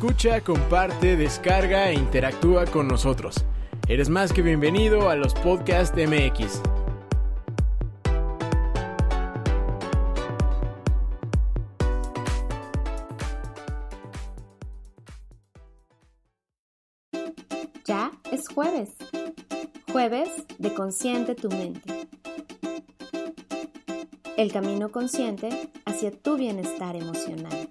Escucha, comparte, descarga e interactúa con nosotros. Eres más que bienvenido a los Podcast MX. Ya es jueves. Jueves de Consciente tu mente. El camino consciente hacia tu bienestar emocional.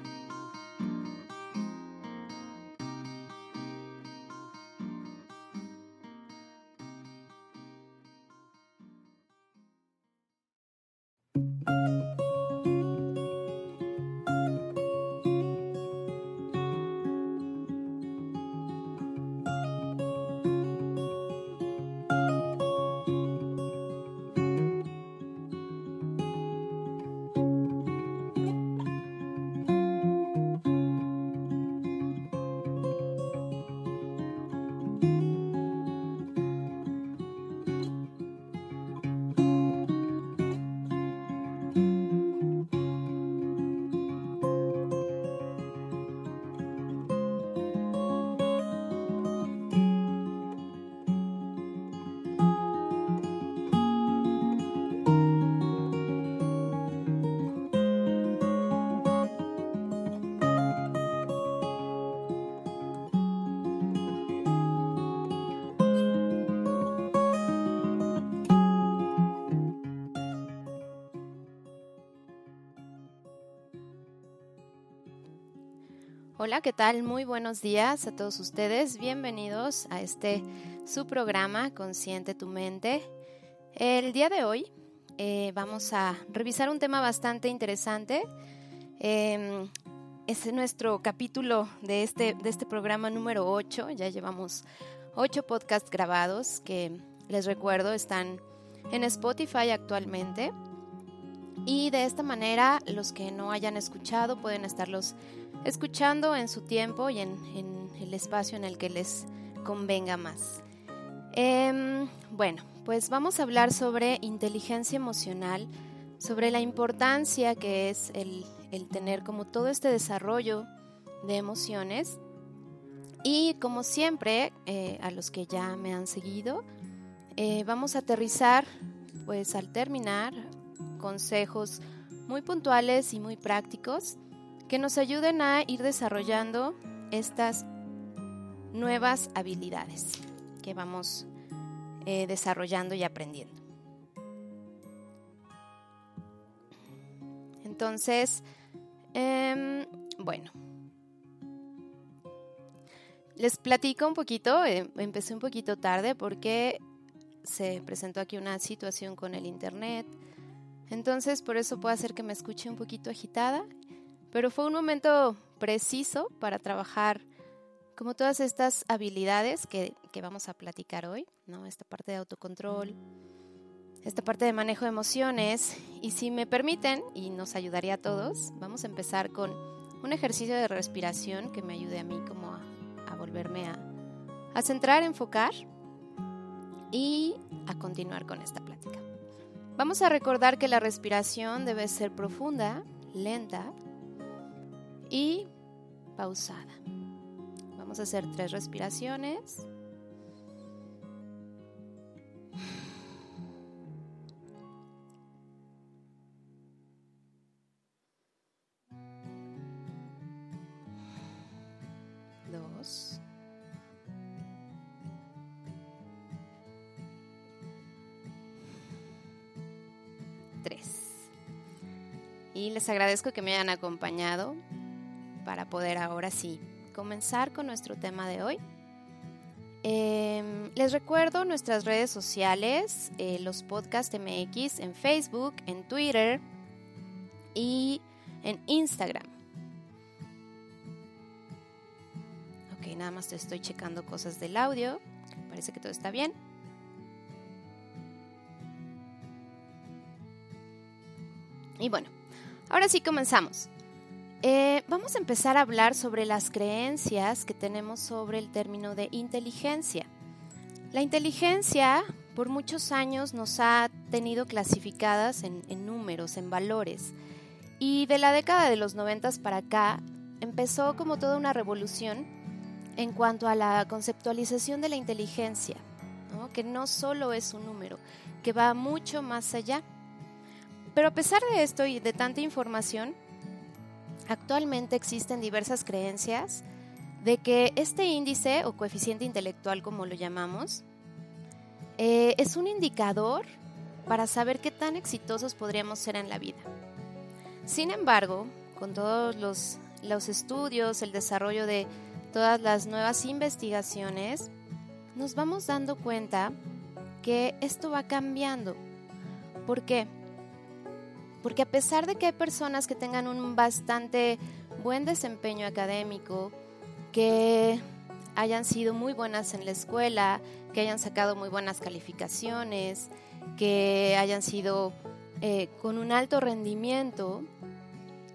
Hola, ¿qué tal? Muy buenos días a todos ustedes. Bienvenidos a este su programa Consciente tu mente. El día de hoy eh, vamos a revisar un tema bastante interesante. Eh, es nuestro capítulo de este, de este programa número 8. Ya llevamos 8 podcasts grabados que les recuerdo están en Spotify actualmente. Y de esta manera los que no hayan escuchado pueden estarlos escuchando en su tiempo y en, el espacio en el que les convenga más. Em, bueno, pues vamos a hablar sobre inteligencia emocional, sobre la importancia que es el, tener como todo este desarrollo de emociones. Y como siempre, eh, a los que ya me han seguido, eh, vamos a aterrizar, pues al terminar, consejos muy puntuales y muy prácticos que nos ayuden a ir desarrollando estas nuevas habilidades que vamos eh, desarrollando y aprendiendo. Entonces, em, bueno, les platico un poquito, eh, empecé un poquito tarde porque se presentó aquí una situación con el internet, entonces por eso puede hacer que me escuche un poquito agitada pero fue un momento preciso para trabajar como todas estas habilidades que, vamos a platicar hoy, ¿no? Esta parte de autocontrol, esta parte de manejo de emociones. Y si me permiten, y nos ayudaría a todos, vamos a empezar con un ejercicio de respiración que me ayude a mí como a, volverme a, a centrar, enfocar y a continuar con esta plática. Vamos a recordar que la respiración debe ser profunda, lenta, y pausada. Vamos a hacer tres respiraciones. Dos. Tres. Y les agradezco que me hayan acompañado para poder ahora sí comenzar con nuestro tema de hoy. Em, les recuerdo nuestras redes sociales, eh, los podcast MX en Facebook, en Twitter y en Instagram. Ok, nada más te estoy checando cosas del audio. Parece que todo está bien. Y bueno, ahora sí comenzamos. Eh, vamos a empezar a hablar sobre las creencias que tenemos sobre el término de inteligencia. La inteligencia por muchos años nos ha tenido clasificadas en, números, en valores. Y de la década de los noventas para acá empezó como toda una revolución en cuanto a la conceptualización de la inteligencia, que no solo es un número, que va mucho más allá. Pero a pesar de esto y de tanta información, Actualmente existen diversas creencias de que este índice o coeficiente intelectual, como lo llamamos, eh, es un indicador para saber qué tan exitosos podríamos ser en la vida. Sin embargo, con todos los, los estudios, el desarrollo de todas las nuevas investigaciones, nos vamos dando cuenta que esto va cambiando. ¿Por qué? Porque a pesar de que hay personas que tengan un bastante buen desempeño académico, que hayan sido muy buenas en la escuela, que hayan sacado muy buenas calificaciones, que hayan sido eh, con un alto rendimiento,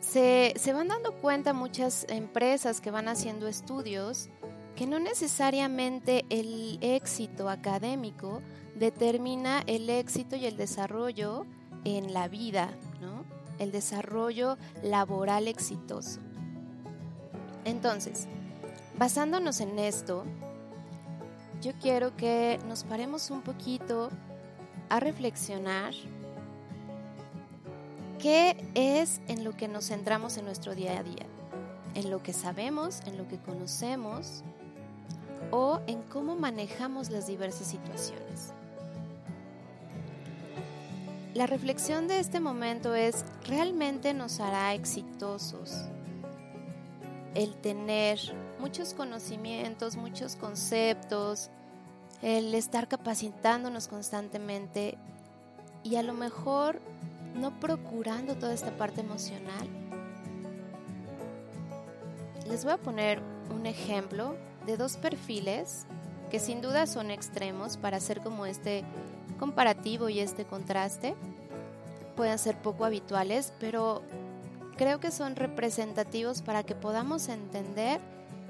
se, se van dando cuenta muchas empresas que van haciendo estudios que no necesariamente el éxito académico determina el éxito y el desarrollo en la vida, ¿no? El desarrollo laboral exitoso. Entonces, basándonos en esto, yo quiero que nos paremos un poquito a reflexionar qué es en lo que nos centramos en nuestro día a día, en lo que sabemos, en lo que conocemos o en cómo manejamos las diversas situaciones. La reflexión de este momento es, ¿realmente nos hará exitosos el tener muchos conocimientos, muchos conceptos, el estar capacitándonos constantemente y a lo mejor no procurando toda esta parte emocional? Les voy a poner un ejemplo de dos perfiles que sin duda son extremos para hacer como este comparativo y este contraste pueden ser poco habituales, pero creo que son representativos para que podamos entender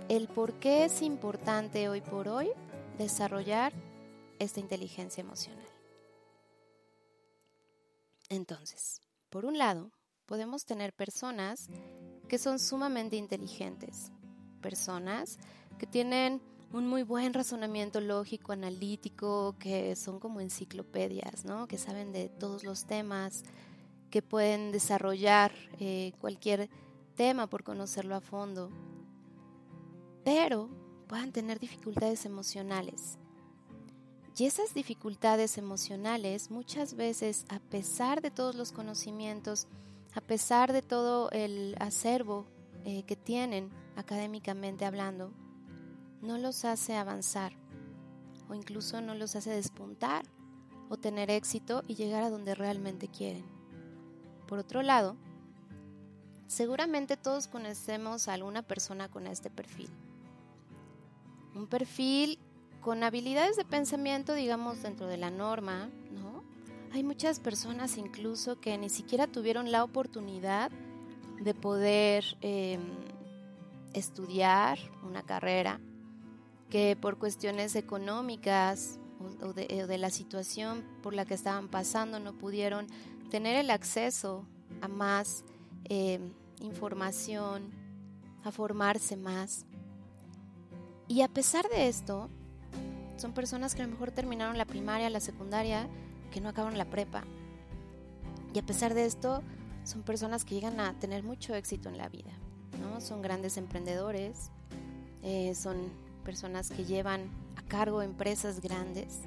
el por qué es importante hoy por hoy desarrollar esta inteligencia emocional. Entonces, por un lado, podemos tener personas que son sumamente inteligentes, personas que tienen un muy buen razonamiento lógico, analítico, que son como enciclopedias, ¿no? Que saben de todos los temas, que pueden desarrollar eh, cualquier tema por conocerlo a fondo, pero puedan tener dificultades emocionales. Y esas dificultades emocionales muchas veces, a pesar de todos los conocimientos, a pesar de todo el acervo eh, que tienen académicamente hablando, no los hace avanzar o incluso no los hace despuntar o tener éxito y llegar a donde realmente quieren. Por otro lado, seguramente todos conocemos a alguna persona con este perfil. Un perfil con habilidades de pensamiento, digamos, dentro de la norma, ¿no? Hay muchas personas incluso que ni siquiera tuvieron la oportunidad de poder em, estudiar una carrera, que por cuestiones económicas o de, la situación por la que estaban pasando no pudieron tener el acceso a más eh, información, a formarse más. Y a pesar de esto, son personas que a lo mejor terminaron la primaria, la secundaria, que no acabaron la prepa. Y a pesar de esto, son personas que llegan a tener mucho éxito en la vida. ¿no? Son grandes emprendedores, eh, son personas que llevan a cargo empresas grandes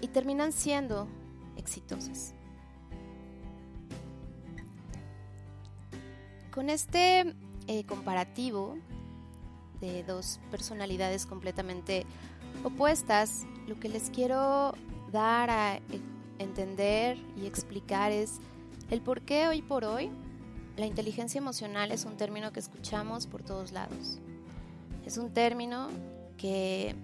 y terminan siendo exitosas. Con este eh, comparativo, de dos personalidades completamente opuestas, lo que les quiero dar a entender y explicar es el por qué hoy por hoy la inteligencia emocional es un término que escuchamos por todos lados. Es un término que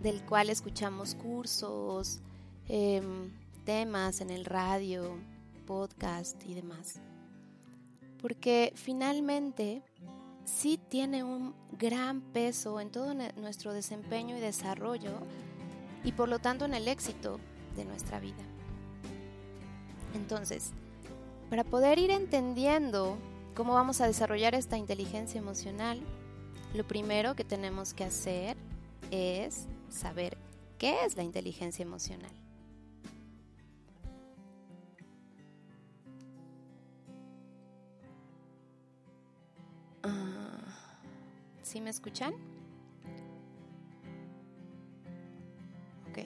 del cual escuchamos cursos, em, temas en el radio, podcast y demás. Porque finalmente sí tiene un gran peso en todo nuestro desempeño y desarrollo y por lo tanto en el éxito de nuestra vida. Entonces, para poder ir entendiendo cómo vamos a desarrollar esta inteligencia emocional, lo primero que tenemos que hacer es saber qué es la inteligencia emocional. Ah, ¿Sí me escuchan? Ok.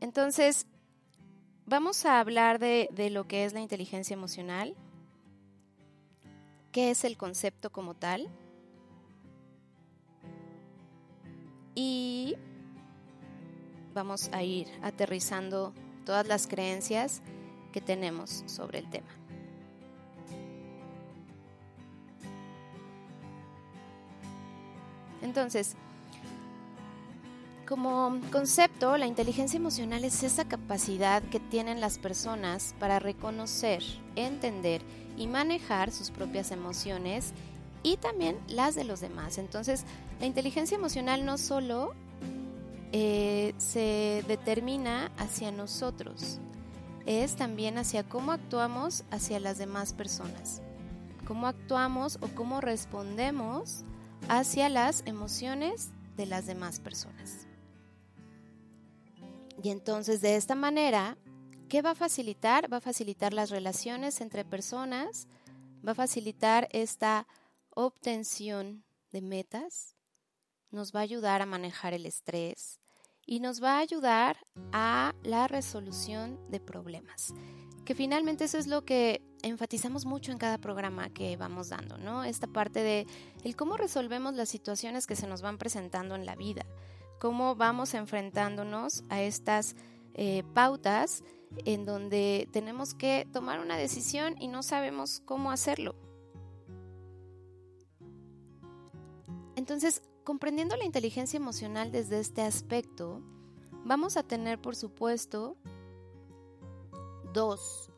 Entonces, vamos a hablar de, de lo que es la inteligencia emocional, qué es el concepto como tal y vamos a ir aterrizando todas las creencias que tenemos sobre el tema. Entonces, como concepto, la inteligencia emocional es esa capacidad que tienen las personas para reconocer, entender y manejar sus propias emociones y también las de los demás. Entonces, la inteligencia emocional no solo eh, se determina hacia nosotros, es también hacia cómo actuamos hacia las demás personas, cómo actuamos o cómo respondemos hacia las emociones de las demás personas. Y entonces de esta manera, ¿qué va a facilitar? Va a facilitar las relaciones entre personas, va a facilitar esta obtención de metas, nos va a ayudar a manejar el estrés y nos va a ayudar a la resolución de problemas. Que finalmente eso es lo que enfatizamos mucho en cada programa que vamos dando, ¿no? Esta parte de el cómo resolvemos las situaciones que se nos van presentando en la vida cómo vamos enfrentándonos a estas eh, pautas en donde tenemos que tomar una decisión y no sabemos cómo hacerlo. Entonces, comprendiendo la inteligencia emocional desde este aspecto, vamos a tener, por supuesto, dos,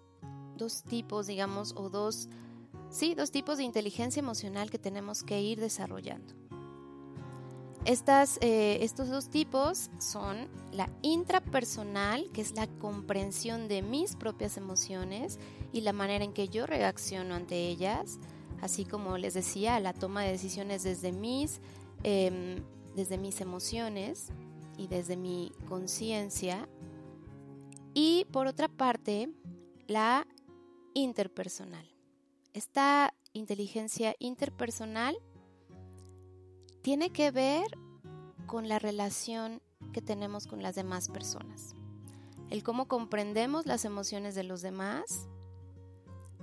dos tipos, digamos, o dos, sí, dos tipos de inteligencia emocional que tenemos que ir desarrollando. Eh, estos dos tipos son la intrapersonal, que es la comprensión de mis propias emociones y la manera en que yo reacciono ante ellas, así como les decía, la toma de decisiones desde mis, em, desde mis emociones y desde mi conciencia. Y por otra parte, la interpersonal. Esta inteligencia interpersonal tiene que ver con la relación que tenemos con las demás personas. El cómo comprendemos las emociones de los demás,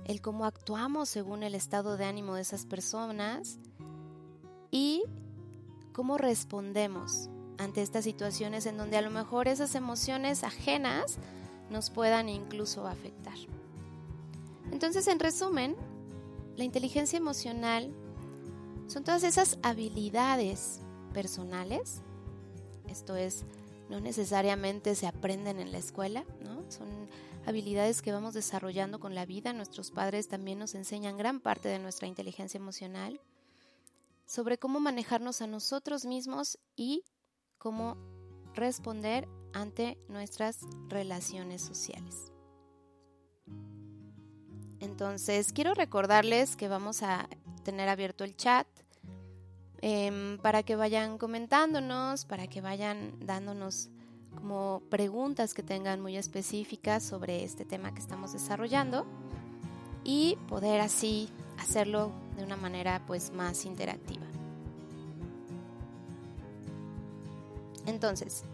el cómo actuamos según el estado de ánimo de esas personas y cómo respondemos ante estas situaciones en donde a lo mejor esas emociones ajenas nos puedan incluso afectar. Entonces, en resumen, la inteligencia emocional son todas esas habilidades personales. Esto es, no necesariamente se aprenden en la escuela, ¿no? Son habilidades que vamos desarrollando con la vida. Nuestros padres también nos enseñan gran parte de nuestra inteligencia emocional sobre cómo manejarnos a nosotros mismos y cómo responder ante nuestras relaciones sociales. Entonces, quiero recordarles que vamos a tener abierto el chat em, para que vayan comentándonos, para que vayan dándonos como preguntas que tengan muy específicas sobre este tema que estamos desarrollando y poder así hacerlo de una manera pues más interactiva. Entonces,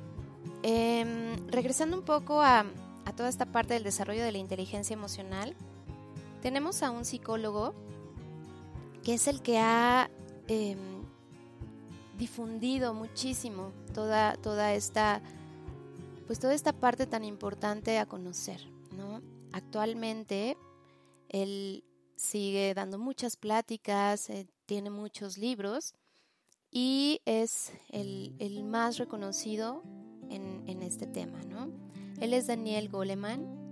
em, regresando un poco a, a toda esta parte del desarrollo de la inteligencia emocional, tenemos a un psicólogo que es el que ha em, difundido muchísimo toda, toda esta pues toda esta parte tan importante a conocer, ¿no? Actualmente él sigue dando muchas pláticas, eh, tiene muchos libros y es el, más reconocido en, en, este tema, ¿no? Él es Daniel Goleman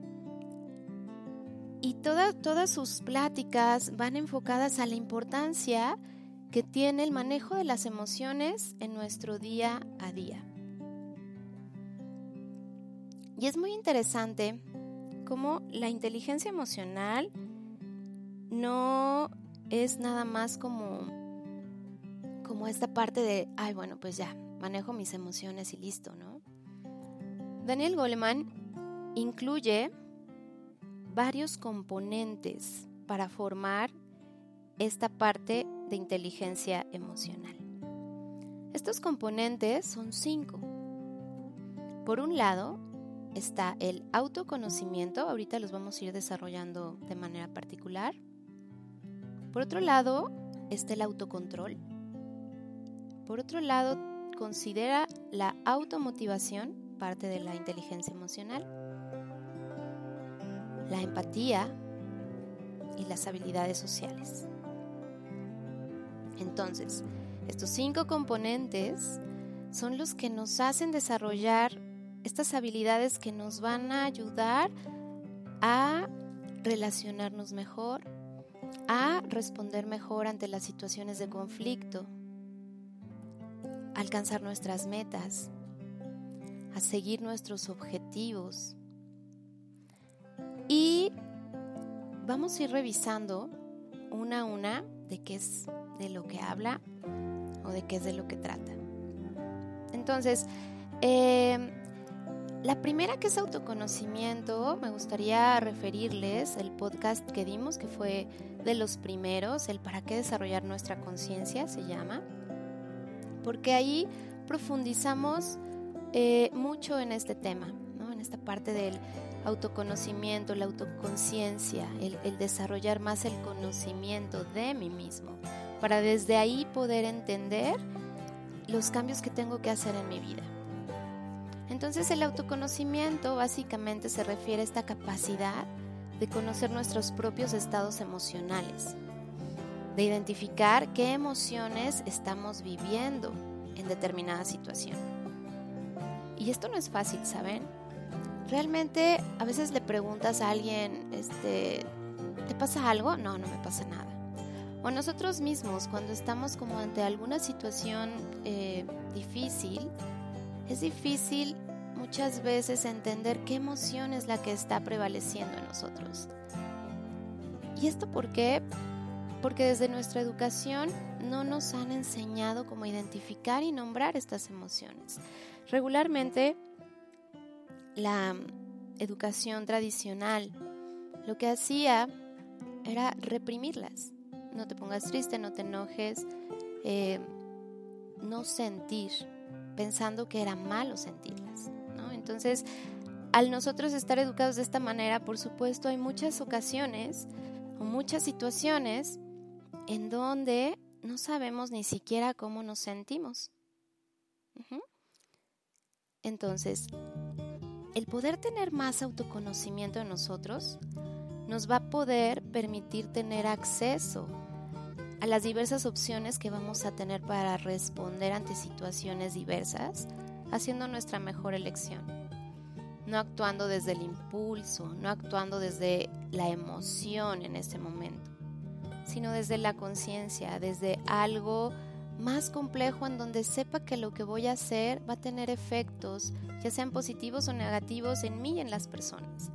y todas sus pláticas van enfocadas a la importancia que tiene el manejo de las emociones en nuestro día a día. Y es muy interesante cómo la inteligencia emocional no es nada más como, como esta parte de, ay, bueno, pues ya, manejo mis emociones y listo, ¿no? Daniel Goleman incluye varios componentes para formar esta parte de inteligencia emocional. Estos componentes son cinco. Por un lado, está el autoconocimiento, ahorita los vamos a ir desarrollando de manera particular. Por otro lado, está el autocontrol. Por otro lado, considera la automotivación parte de la inteligencia emocional, la empatía y las habilidades sociales. Entonces, estos cinco componentes son los que nos hacen desarrollar estas habilidades que nos van a ayudar a relacionarnos mejor, a responder mejor ante las situaciones de conflicto, a alcanzar nuestras metas, a seguir nuestros objetivos. Y vamos a ir revisando una a una de qué es de lo que habla o de qué es de lo que trata. Entonces, eh, la primera que es autoconocimiento, me gustaría referirles el podcast que dimos, que fue de los primeros, el para qué desarrollar nuestra conciencia se llama, porque ahí profundizamos eh, mucho en este tema, ¿no? en esta parte del autoconocimiento, la autoconciencia, el, desarrollar más el conocimiento de mí mismo, para desde ahí poder entender los cambios que tengo que hacer en mi vida. Entonces el autoconocimiento básicamente se refiere a esta capacidad de conocer nuestros propios estados emocionales, de identificar qué emociones estamos viviendo en determinada situación. Y esto no es fácil, ¿saben? Realmente a veces le preguntas a alguien, este, ¿te pasa algo? No, no me pasa nada. O nosotros mismos, cuando estamos como ante alguna situación eh, difícil, es difícil muchas veces entender qué emoción es la que está prevaleciendo en nosotros. ¿Y esto por qué? Porque desde nuestra educación no nos han enseñado cómo identificar y nombrar estas emociones. Regularmente la educación tradicional lo que hacía era reprimirlas. No te pongas triste, no te enojes, eh, no sentir pensando que era malo sentirlas. Entonces, al nosotros estar educados de esta manera, por supuesto, hay muchas ocasiones o muchas situaciones en donde no sabemos ni siquiera cómo nos sentimos. Entonces, el poder tener más autoconocimiento en nosotros nos va a poder permitir tener acceso a las diversas opciones que vamos a tener para responder ante situaciones diversas, haciendo nuestra mejor elección. No actuando desde el impulso, no actuando desde la emoción en ese momento, sino desde la conciencia, desde algo más complejo en donde sepa que lo que voy a hacer va a tener efectos, ya sean positivos o negativos, en mí y en las personas.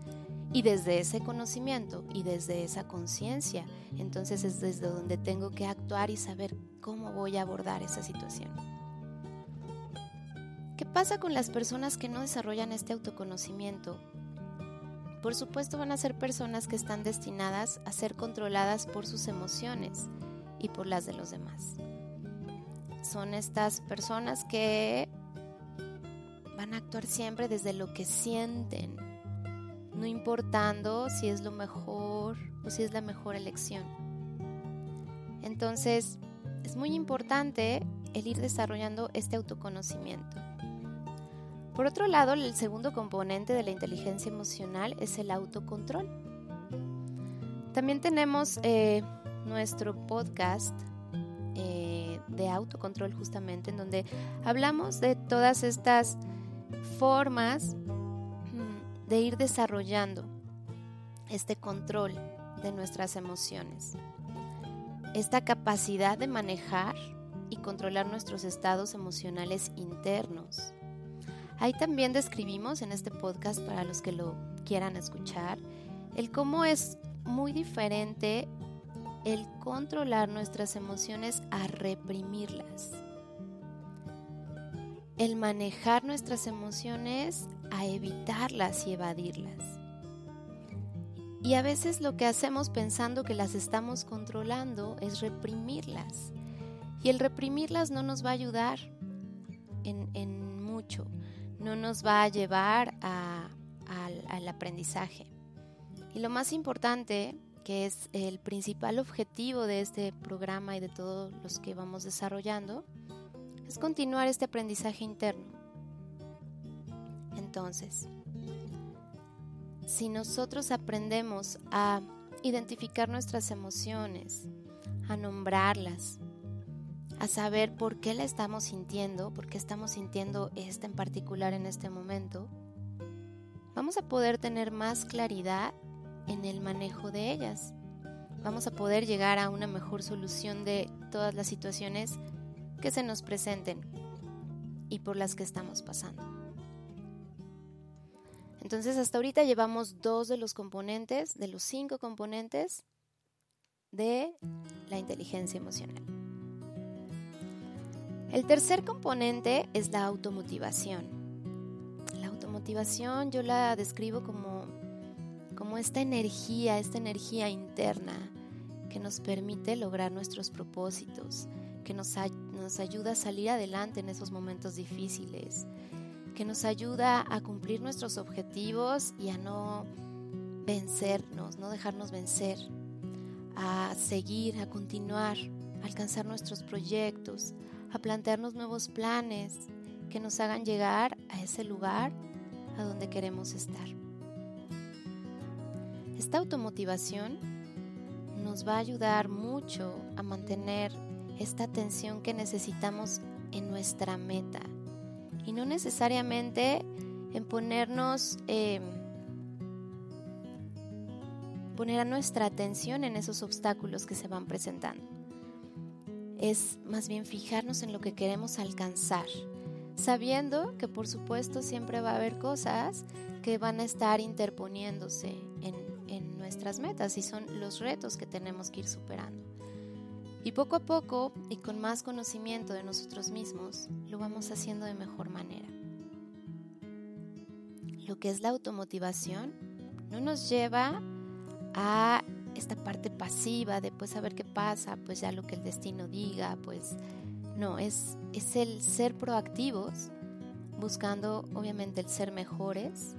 Y desde ese conocimiento y desde esa conciencia, entonces es desde donde tengo que actuar y saber cómo voy a abordar esa situación. ¿Qué pasa con las personas que no desarrollan este autoconocimiento? Por supuesto van a ser personas que están destinadas a ser controladas por sus emociones y por las de los demás. Son estas personas que van a actuar siempre desde lo que sienten, no importando si es lo mejor o si es la mejor elección. Entonces, es muy importante el ir desarrollando este autoconocimiento. Por otro lado, el segundo componente de la inteligencia emocional es el autocontrol. También tenemos eh, nuestro podcast eh, de autocontrol justamente, en donde hablamos de todas estas formas mm, de ir desarrollando este control de nuestras emociones, esta capacidad de manejar y controlar nuestros estados emocionales internos. Ahí también describimos en este podcast para los que lo quieran escuchar el cómo es muy diferente el controlar nuestras emociones a reprimirlas. El manejar nuestras emociones a evitarlas y evadirlas. Y a veces lo que hacemos pensando que las estamos controlando es reprimirlas. Y el reprimirlas no nos va a ayudar en, mucho, no nos va a llevar al aprendizaje. Y lo más importante, que es el principal objetivo de este programa y de todos los que vamos desarrollando, es continuar este aprendizaje interno. Entonces, si nosotros aprendemos a identificar nuestras emociones, a nombrarlas, a saber por qué la estamos sintiendo, por qué estamos sintiendo esta en particular en este momento, vamos a poder tener más claridad en el manejo de ellas. Vamos a poder llegar a una mejor solución de todas las situaciones que se nos presenten y por las que estamos pasando. Entonces hasta ahorita llevamos dos de los componentes, de los cinco componentes de la inteligencia emocional. El tercer componente es la automotivación. La automotivación yo la describo como, como esta energía, esta energía interna que nos permite lograr nuestros propósitos, que nos, nos ayuda a salir adelante en esos momentos difíciles, que nos ayuda a cumplir nuestros objetivos y a no vencernos, no dejarnos vencer, a seguir, a continuar, a alcanzar nuestros proyectos, a plantearnos nuevos planes que nos hagan llegar a ese lugar a donde queremos estar. Esta automotivación nos va a ayudar mucho a mantener esta atención que necesitamos en nuestra meta y no necesariamente en ponernos, em, poner a nuestra atención en esos obstáculos que se van presentando. Es más bien fijarnos en lo que queremos alcanzar, sabiendo que por supuesto siempre va a haber cosas que van a estar interponiéndose en, nuestras metas y son los retos que tenemos que ir superando. Y poco a poco y con más conocimiento de nosotros mismos, lo vamos haciendo de mejor manera. Lo que es la automotivación no nos lleva a esta parte pasiva de pues saber qué pasa, pues ya lo que el destino diga, pues no, es, es el ser proactivos, buscando obviamente el ser mejores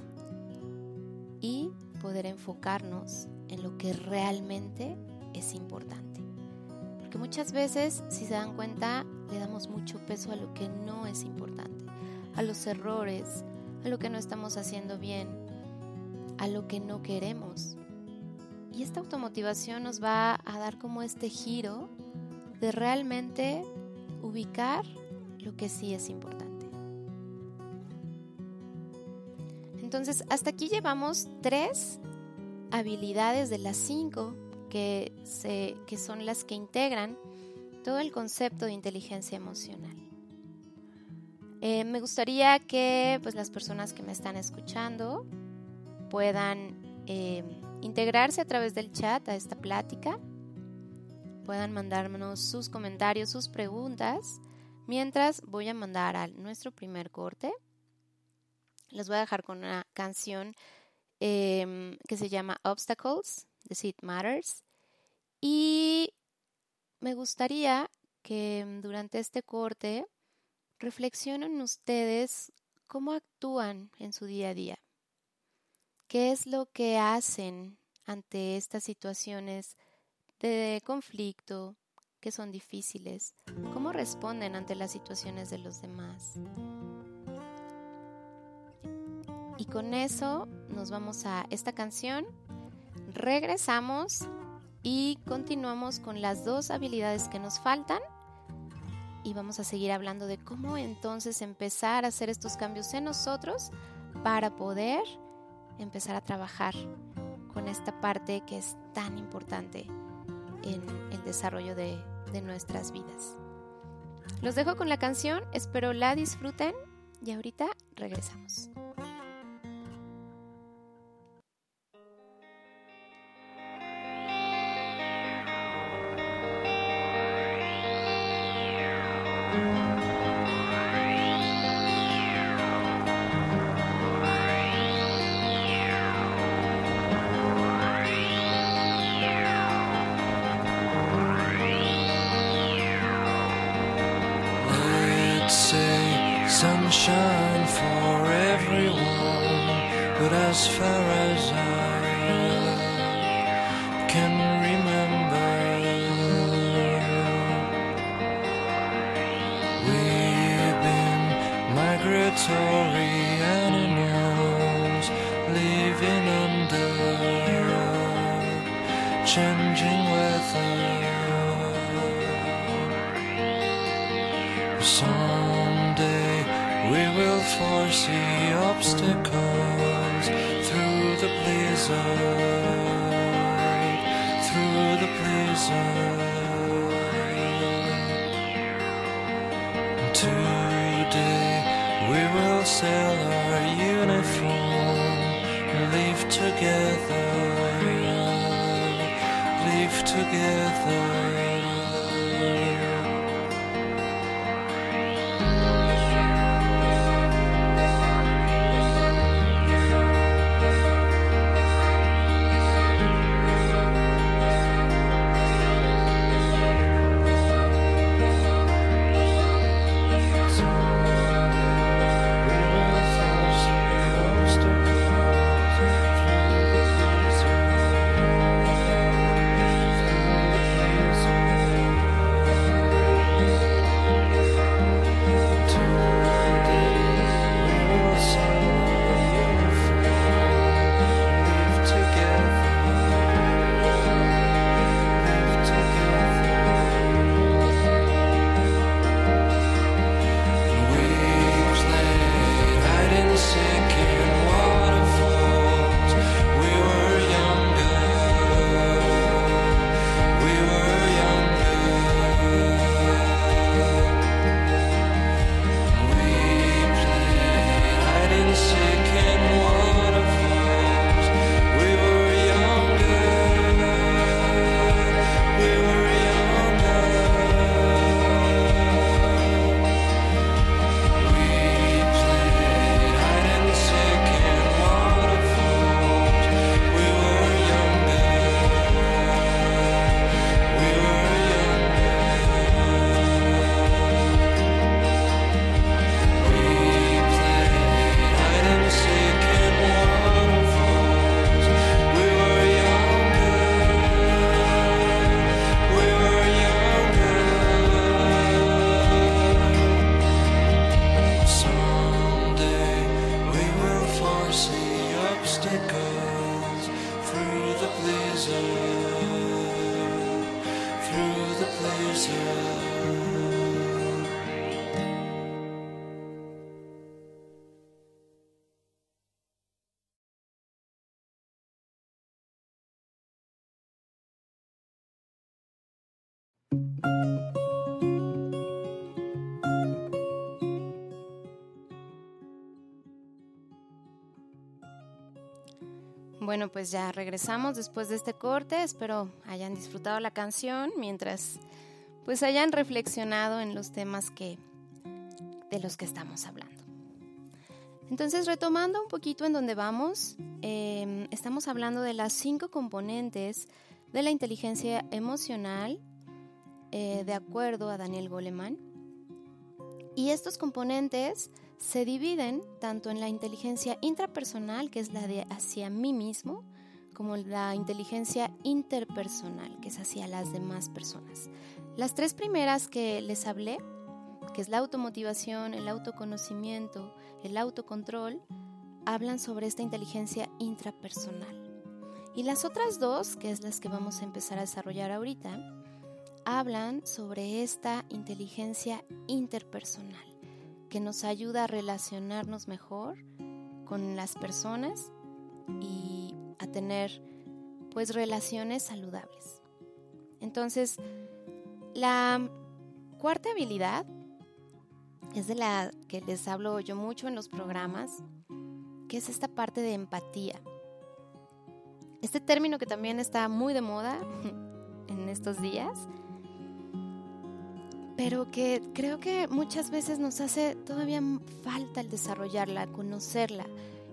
y poder enfocarnos en lo que realmente es importante. Porque muchas veces, si se dan cuenta, le damos mucho peso a lo que no es importante, a los errores, a lo que no estamos haciendo bien, a lo que no queremos. Y esta automotivación nos va a dar como este giro de realmente ubicar lo que sí es importante. Entonces, hasta aquí llevamos tres habilidades de las cinco que, se, que son las que integran todo el concepto de inteligencia emocional. Eh, me gustaría que pues, las personas que me están escuchando puedan eh, integrarse a través del chat a esta plática, puedan mandarnos sus comentarios, sus preguntas, mientras voy a mandar a nuestro primer corte. Les voy a dejar con una canción em, que se llama Obstacles The Seed Matters. Y me gustaría que mm, durante este corte reflexionen ustedes cómo actúan en su día a día. ¿Qué es lo que hacen ante estas situaciones de conflicto, que son difíciles, cómo responden ante las situaciones de los demás. Con eso nos vamos a esta canción, regresamos y continuamos con las dos habilidades que nos faltan y vamos a seguir hablando de cómo entonces empezar a hacer estos cambios en nosotros para poder empezar a trabajar con esta parte que es tan importante en el desarrollo de, de nuestras vidas. Los dejo con la canción, espero la disfruten y ahorita regresamos. Bueno, pues ya regresamos después de este corte. Espero hayan disfrutado la canción mientras pues hayan reflexionado en los temas que de los que estamos hablando. Entonces, retomando un poquito en donde vamos, eh, estamos hablando de las cinco componentes de la inteligencia emocional, eh, de acuerdo a Daniel Goleman. Y estos componentes se dividen tanto en la inteligencia intrapersonal, que es la de hacia mí mismo, como la inteligencia interpersonal, que es hacia las demás personas. Las tres primeras que les hablé, que es la automotivación, el autoconocimiento, el autocontrol, hablan sobre esta inteligencia intrapersonal. Y las otras dos, que es las que vamos a empezar a desarrollar ahorita, hablan sobre esta inteligencia interpersonal, que nos ayuda a relacionarnos mejor con las personas y a tener pues relaciones saludables. Entonces, la cuarta habilidad es de la que les hablo yo mucho en los programas, que es esta parte de empatía. Este término que también está muy de moda en estos días, pero que creo que muchas veces nos hace todavía falta el desarrollarla, conocerla.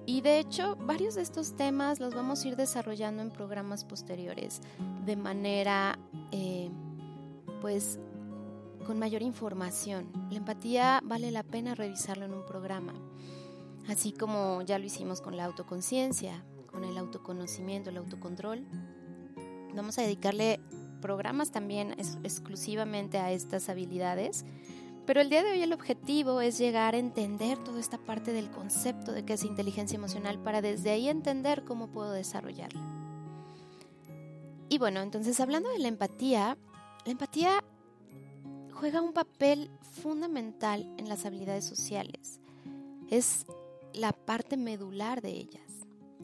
Y de hecho, varios de estos temas los vamos a ir desarrollando en programas posteriores de manera, eh, pues, con mayor información. La empatía vale la pena revisarlo en un programa, así como ya lo hicimos con la autoconciencia, con el autoconocimiento, el autocontrol. Vamos a dedicarle programas también exclusivamente a estas habilidades pero el día de hoy el objetivo es llegar a entender toda esta parte del concepto de qué es inteligencia emocional para desde ahí entender cómo puedo desarrollarla. Y bueno, entonces hablando de la empatía, la empatía juega un papel fundamental en las habilidades sociales. Es la parte medular de ellas.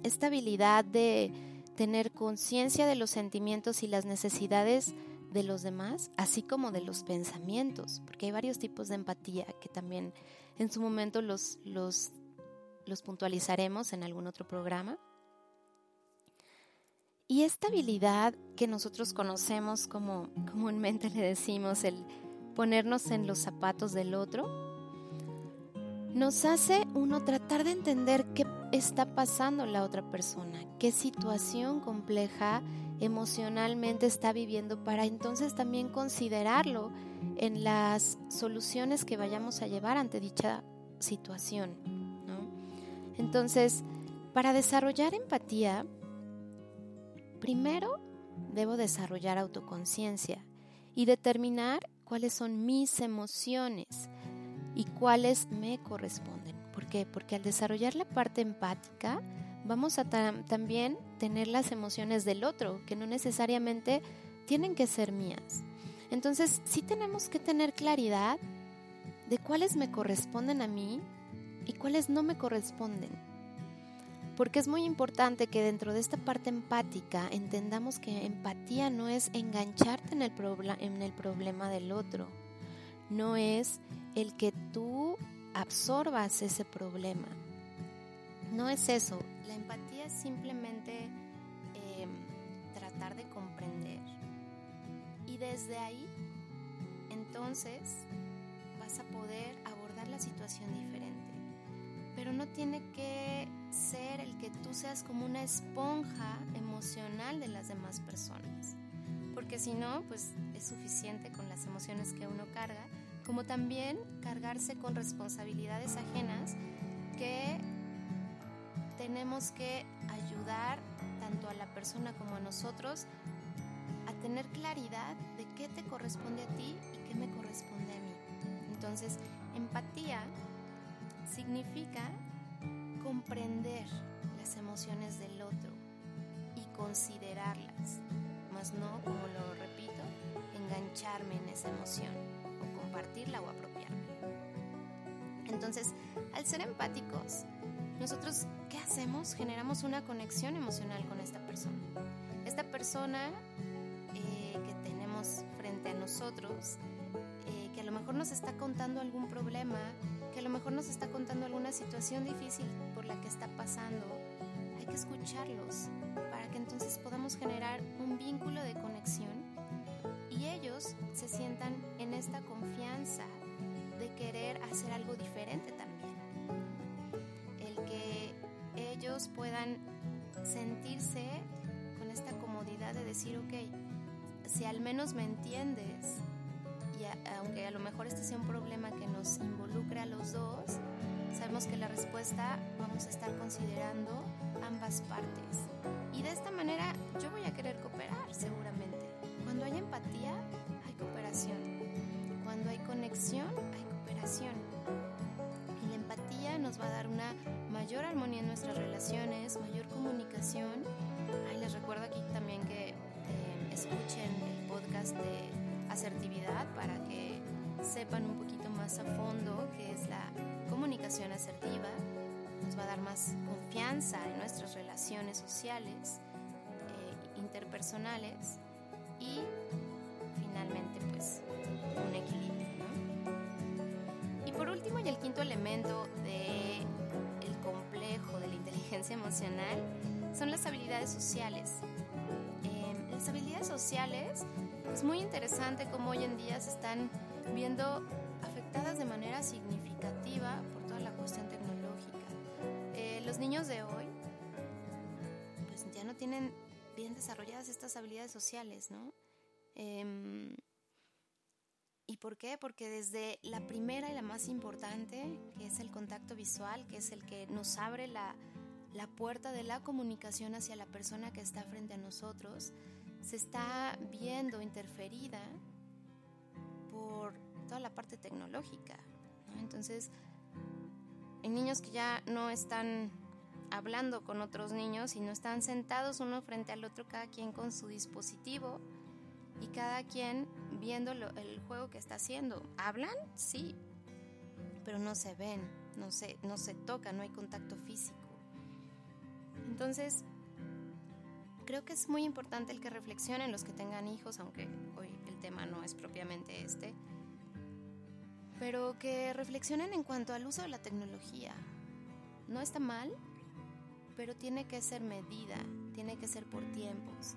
Esta habilidad de tener conciencia de los sentimientos y las necesidades de los demás, así como de los pensamientos, porque hay varios tipos de empatía que también en su momento los, los, los puntualizaremos en algún otro programa. Y esta habilidad que nosotros conocemos como comúnmente le decimos el ponernos en los zapatos del otro, nos hace uno tratar de entender qué está pasando la otra persona, qué situación compleja emocionalmente está viviendo para entonces también considerarlo en las soluciones que vayamos a llevar ante dicha situación. Entonces, para desarrollar empatía, primero debo desarrollar autoconciencia y determinar cuáles son mis emociones y cuáles me corresponden. ¿Por qué? Porque al desarrollar la parte empática, vamos a también tener las emociones del otro, que no necesariamente tienen que ser mías. Entonces, sí tenemos que tener claridad de cuáles me corresponden a mí y cuáles no me corresponden. Porque es muy importante que dentro de esta parte empática entendamos que empatía no es engancharte en el, en el problema del otro, no es el que tú absorbas ese problema. No es eso. La empatía es simplemente em, tratar de comprender. Y desde ahí, entonces, vas a poder abordar la situación diferente. Pero no tiene que ser el que tú seas como una esponja emocional de las demás personas. Porque si no, pues es suficiente con las emociones que uno carga como también cargarse con responsabilidades ajenas que tenemos que ayudar tanto a la persona como a nosotros a tener claridad de qué te corresponde a ti y qué me corresponde a mí. Entonces, empatía significa comprender las emociones del otro y considerarlas, más no, como lo repito, engancharme en esa emoción compartirla o apropiarme. Entonces, al ser empáticos, nosotros, ¿qué hacemos? Generamos una conexión emocional con esta persona. Esta persona eh, que tenemos frente a nosotros, eh, que a lo mejor nos está contando algún problema, que a lo mejor nos está contando alguna situación difícil por la que está pasando, hay que escucharlos para que entonces podamos generar un vínculo de conexión ellos se sientan en esta confianza de querer hacer algo diferente también. El que ellos puedan sentirse con esta comodidad de decir, ok, si al menos me entiendes, y aunque a lo mejor este sea un problema que nos involucre a los dos, sabemos que la respuesta vamos a estar considerando ambas partes Y de esta manera yo voy a querer cooperar seguramente. Cuando hay empatía, hay cooperación. Cuando hay conexión, hay cooperación. Y la empatía nos va a dar una mayor armonía en nuestras relaciones, mayor comunicación. Ay, les recuerdo aquí también que eh, escuchen el podcast de asertividad para que sepan un poquito más a fondo qué es la comunicación asertiva. Nos va a dar más confianza en nuestras relaciones sociales, eh, interpersonales y finalmente pues un equilibrio. ¿no? Y por último y el quinto elemento de el complejo de la inteligencia emocional son las habilidades sociales. Eh, las habilidades sociales es muy interesante cómo hoy en día se están viendo afectadas de manera significativa por toda la cuestión tecnológica. Eh, los niños de hoy pues ya no tienen bien desarrolladas estas habilidades sociales, ¿no? Eh, ¿Y por qué? Porque desde la primera y la más importante, que es el contacto visual, que es el que nos abre la, la puerta de la comunicación hacia la persona que está frente a nosotros, se está viendo interferida por toda la parte tecnológica. ¿no? Entonces, hay niños que ya no están hablando con otros niños y no están sentados uno frente al otro, cada quien con su dispositivo y cada quien viendo el juego que está haciendo. ¿Hablan? Sí, pero no se ven, no se, no se tocan, no hay contacto físico. Entonces, creo que es muy importante el que reflexionen los que tengan hijos, aunque hoy el tema no es propiamente este, pero que reflexionen en cuanto al uso de la tecnología. No está mal, pero tiene que ser medida, tiene que ser por tiempos.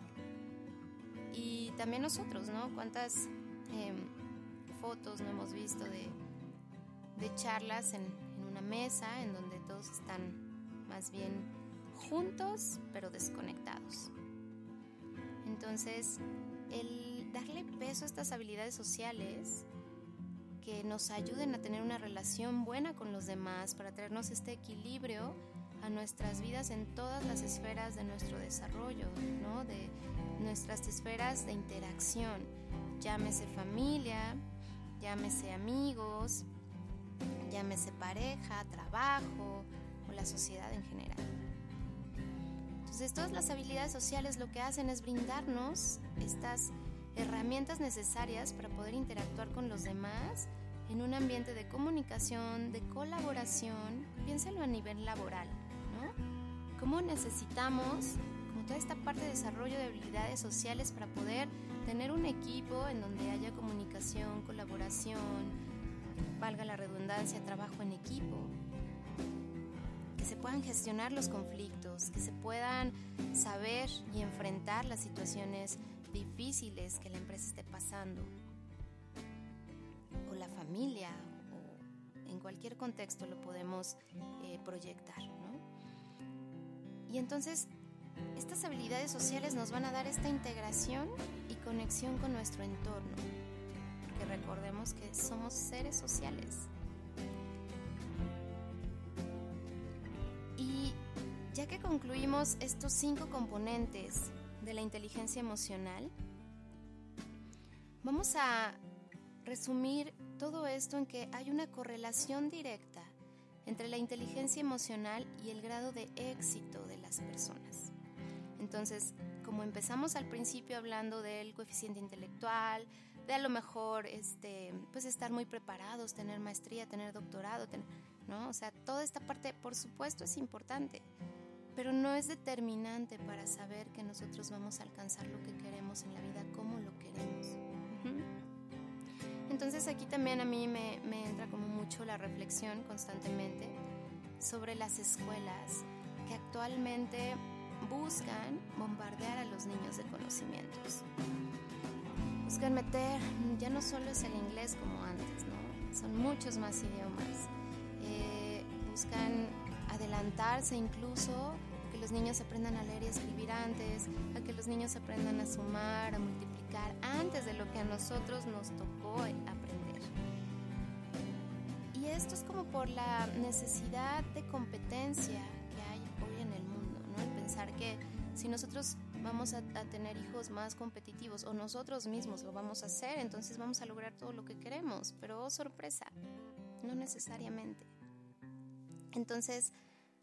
Y también nosotros, ¿no? ¿Cuántas eh, fotos no hemos visto de, de charlas en, en una mesa en donde todos están más bien juntos pero desconectados? Entonces, el darle peso a estas habilidades sociales que nos ayuden a tener una relación buena con los demás, para traernos este equilibrio a nuestras vidas en todas las esferas de nuestro desarrollo, ¿no? de nuestras esferas de interacción, llámese familia, llámese amigos, llámese pareja, trabajo o la sociedad en general. Entonces todas las habilidades sociales lo que hacen es brindarnos estas herramientas necesarias para poder interactuar con los demás en un ambiente de comunicación, de colaboración, piénsalo a nivel laboral. ¿Cómo necesitamos toda esta parte de desarrollo de habilidades sociales para poder tener un equipo en donde haya comunicación, colaboración, valga la redundancia, trabajo en equipo? Que se puedan gestionar los conflictos, que se puedan saber y enfrentar las situaciones difíciles que la empresa esté pasando, o la familia, o en cualquier contexto lo podemos eh, proyectar. Y entonces, estas habilidades sociales nos van a dar esta integración y conexión con nuestro entorno, porque recordemos que somos seres sociales. Y ya que concluimos estos cinco componentes de la inteligencia emocional, vamos a resumir todo esto en que hay una correlación directa entre la inteligencia emocional y el grado de éxito de las personas. Entonces, como empezamos al principio hablando del coeficiente intelectual, de a lo mejor este, pues estar muy preparados, tener maestría, tener doctorado, tener, ¿no? O sea, toda esta parte, por supuesto, es importante pero no es determinante para saber que nosotros vamos a alcanzar lo que queremos en la vida como lo queremos. Entonces aquí también a mí me, me, entra como mucho la reflexión constantemente sobre las escuelas que actualmente buscan bombardear a los niños de conocimientos. Buscan meter, ya no solo es el inglés como antes, ¿no? Son muchos más idiomas. Eh, buscan adelantarse incluso que los niños aprendan a leer y escribir antes, a que los niños aprendan a sumar, a multiplicar antes de lo que a nosotros nos tocó aprender. Y esto es como por la necesidad de competencia que hay hoy en el mundo, ¿no? El pensar que Si nosotros vamos a, a, tener hijos más competitivos o nosotros mismos lo vamos a hacer, entonces vamos a lograr todo lo que queremos. Pero oh, sorpresa, no necesariamente. Entonces,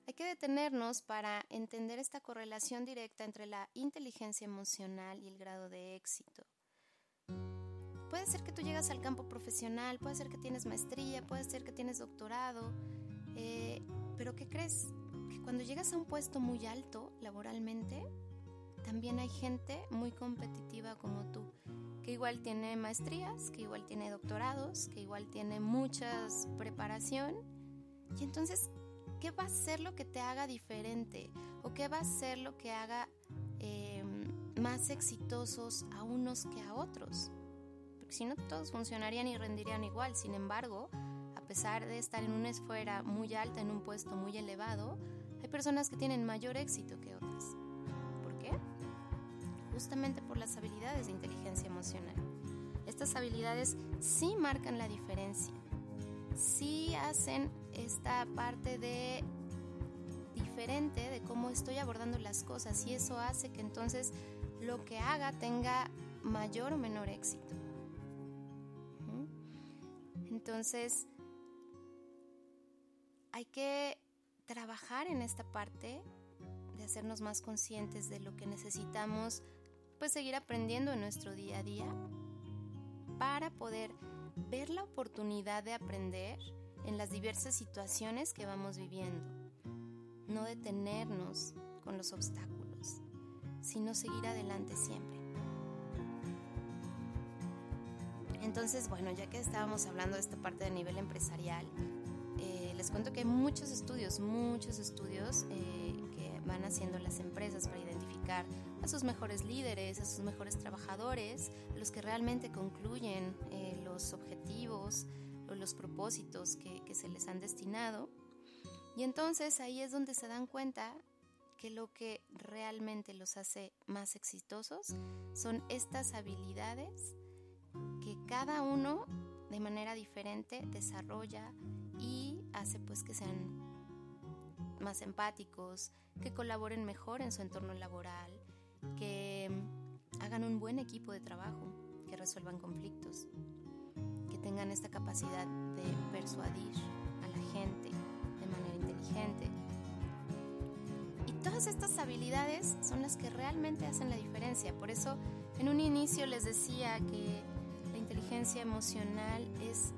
hay que detenernos para entender esta correlación directa entre la inteligencia emocional y el grado de éxito. Puede ser que tú llegas al campo profesional, puede ser que tienes maestría, puede ser que tienes doctorado, eh, pero ¿qué crees? Que cuando llegas a un puesto muy alto laboralmente, también hay gente muy competitiva como tú, que igual tiene maestrías, que igual tiene doctorados, que igual tiene mucha preparación. Y entonces, ¿qué va a ser lo que te haga diferente? ¿O qué va a ser lo que haga eh, más exitosos a unos que a otros? si no todos funcionarían y rendirían igual. Sin embargo, a pesar de estar en una esfera muy alta, en un puesto muy elevado, hay personas que tienen mayor éxito que otras. ¿Por qué? Justamente por las habilidades de inteligencia emocional. Estas habilidades sí marcan la diferencia, sí hacen esta parte de diferente de cómo estoy abordando las cosas y eso hace que entonces lo que haga tenga mayor o menor éxito. Entonces, hay que trabajar en esta parte de hacernos más conscientes de lo que necesitamos, pues seguir aprendiendo en nuestro día a día para poder ver la oportunidad de aprender en las diversas situaciones que vamos viviendo. No detenernos con los obstáculos, sino seguir adelante siempre. Entonces, bueno, ya que estábamos hablando de esta parte de nivel empresarial, eh, les cuento que hay muchos estudios, muchos estudios eh, que van haciendo las empresas para identificar a sus mejores líderes, a sus mejores trabajadores, los que realmente concluyen eh, los objetivos los propósitos que, se les han destinado. Y entonces ahí es donde se dan cuenta que lo que realmente los hace más exitosos son estas habilidades que cada uno de manera diferente desarrolla y hace pues que sean más empáticos, que colaboren mejor en su entorno laboral, que hagan un buen equipo de trabajo, que resuelvan conflictos, tengan esta capacidad de persuadir a la gente de manera inteligente. Y todas estas habilidades son las que realmente hacen la diferencia. Por eso en un inicio les decía que inteligencia emocional es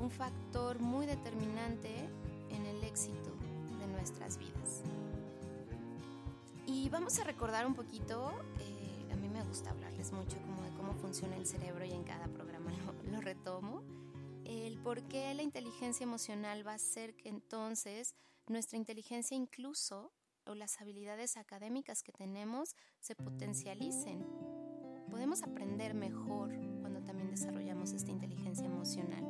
un factor muy determinante en el éxito de nuestras vidas. Y vamos a recordar un poquito, eh, a mí me gusta hablarles mucho como de cómo funciona el cerebro y en cada programa lo, retomo, el por qué la inteligencia emocional va a hacer que entonces nuestra inteligencia incluso o las habilidades académicas que tenemos se potencialicen. Podemos aprender mejor cuando también desarrollamos esta inteligencia emocional.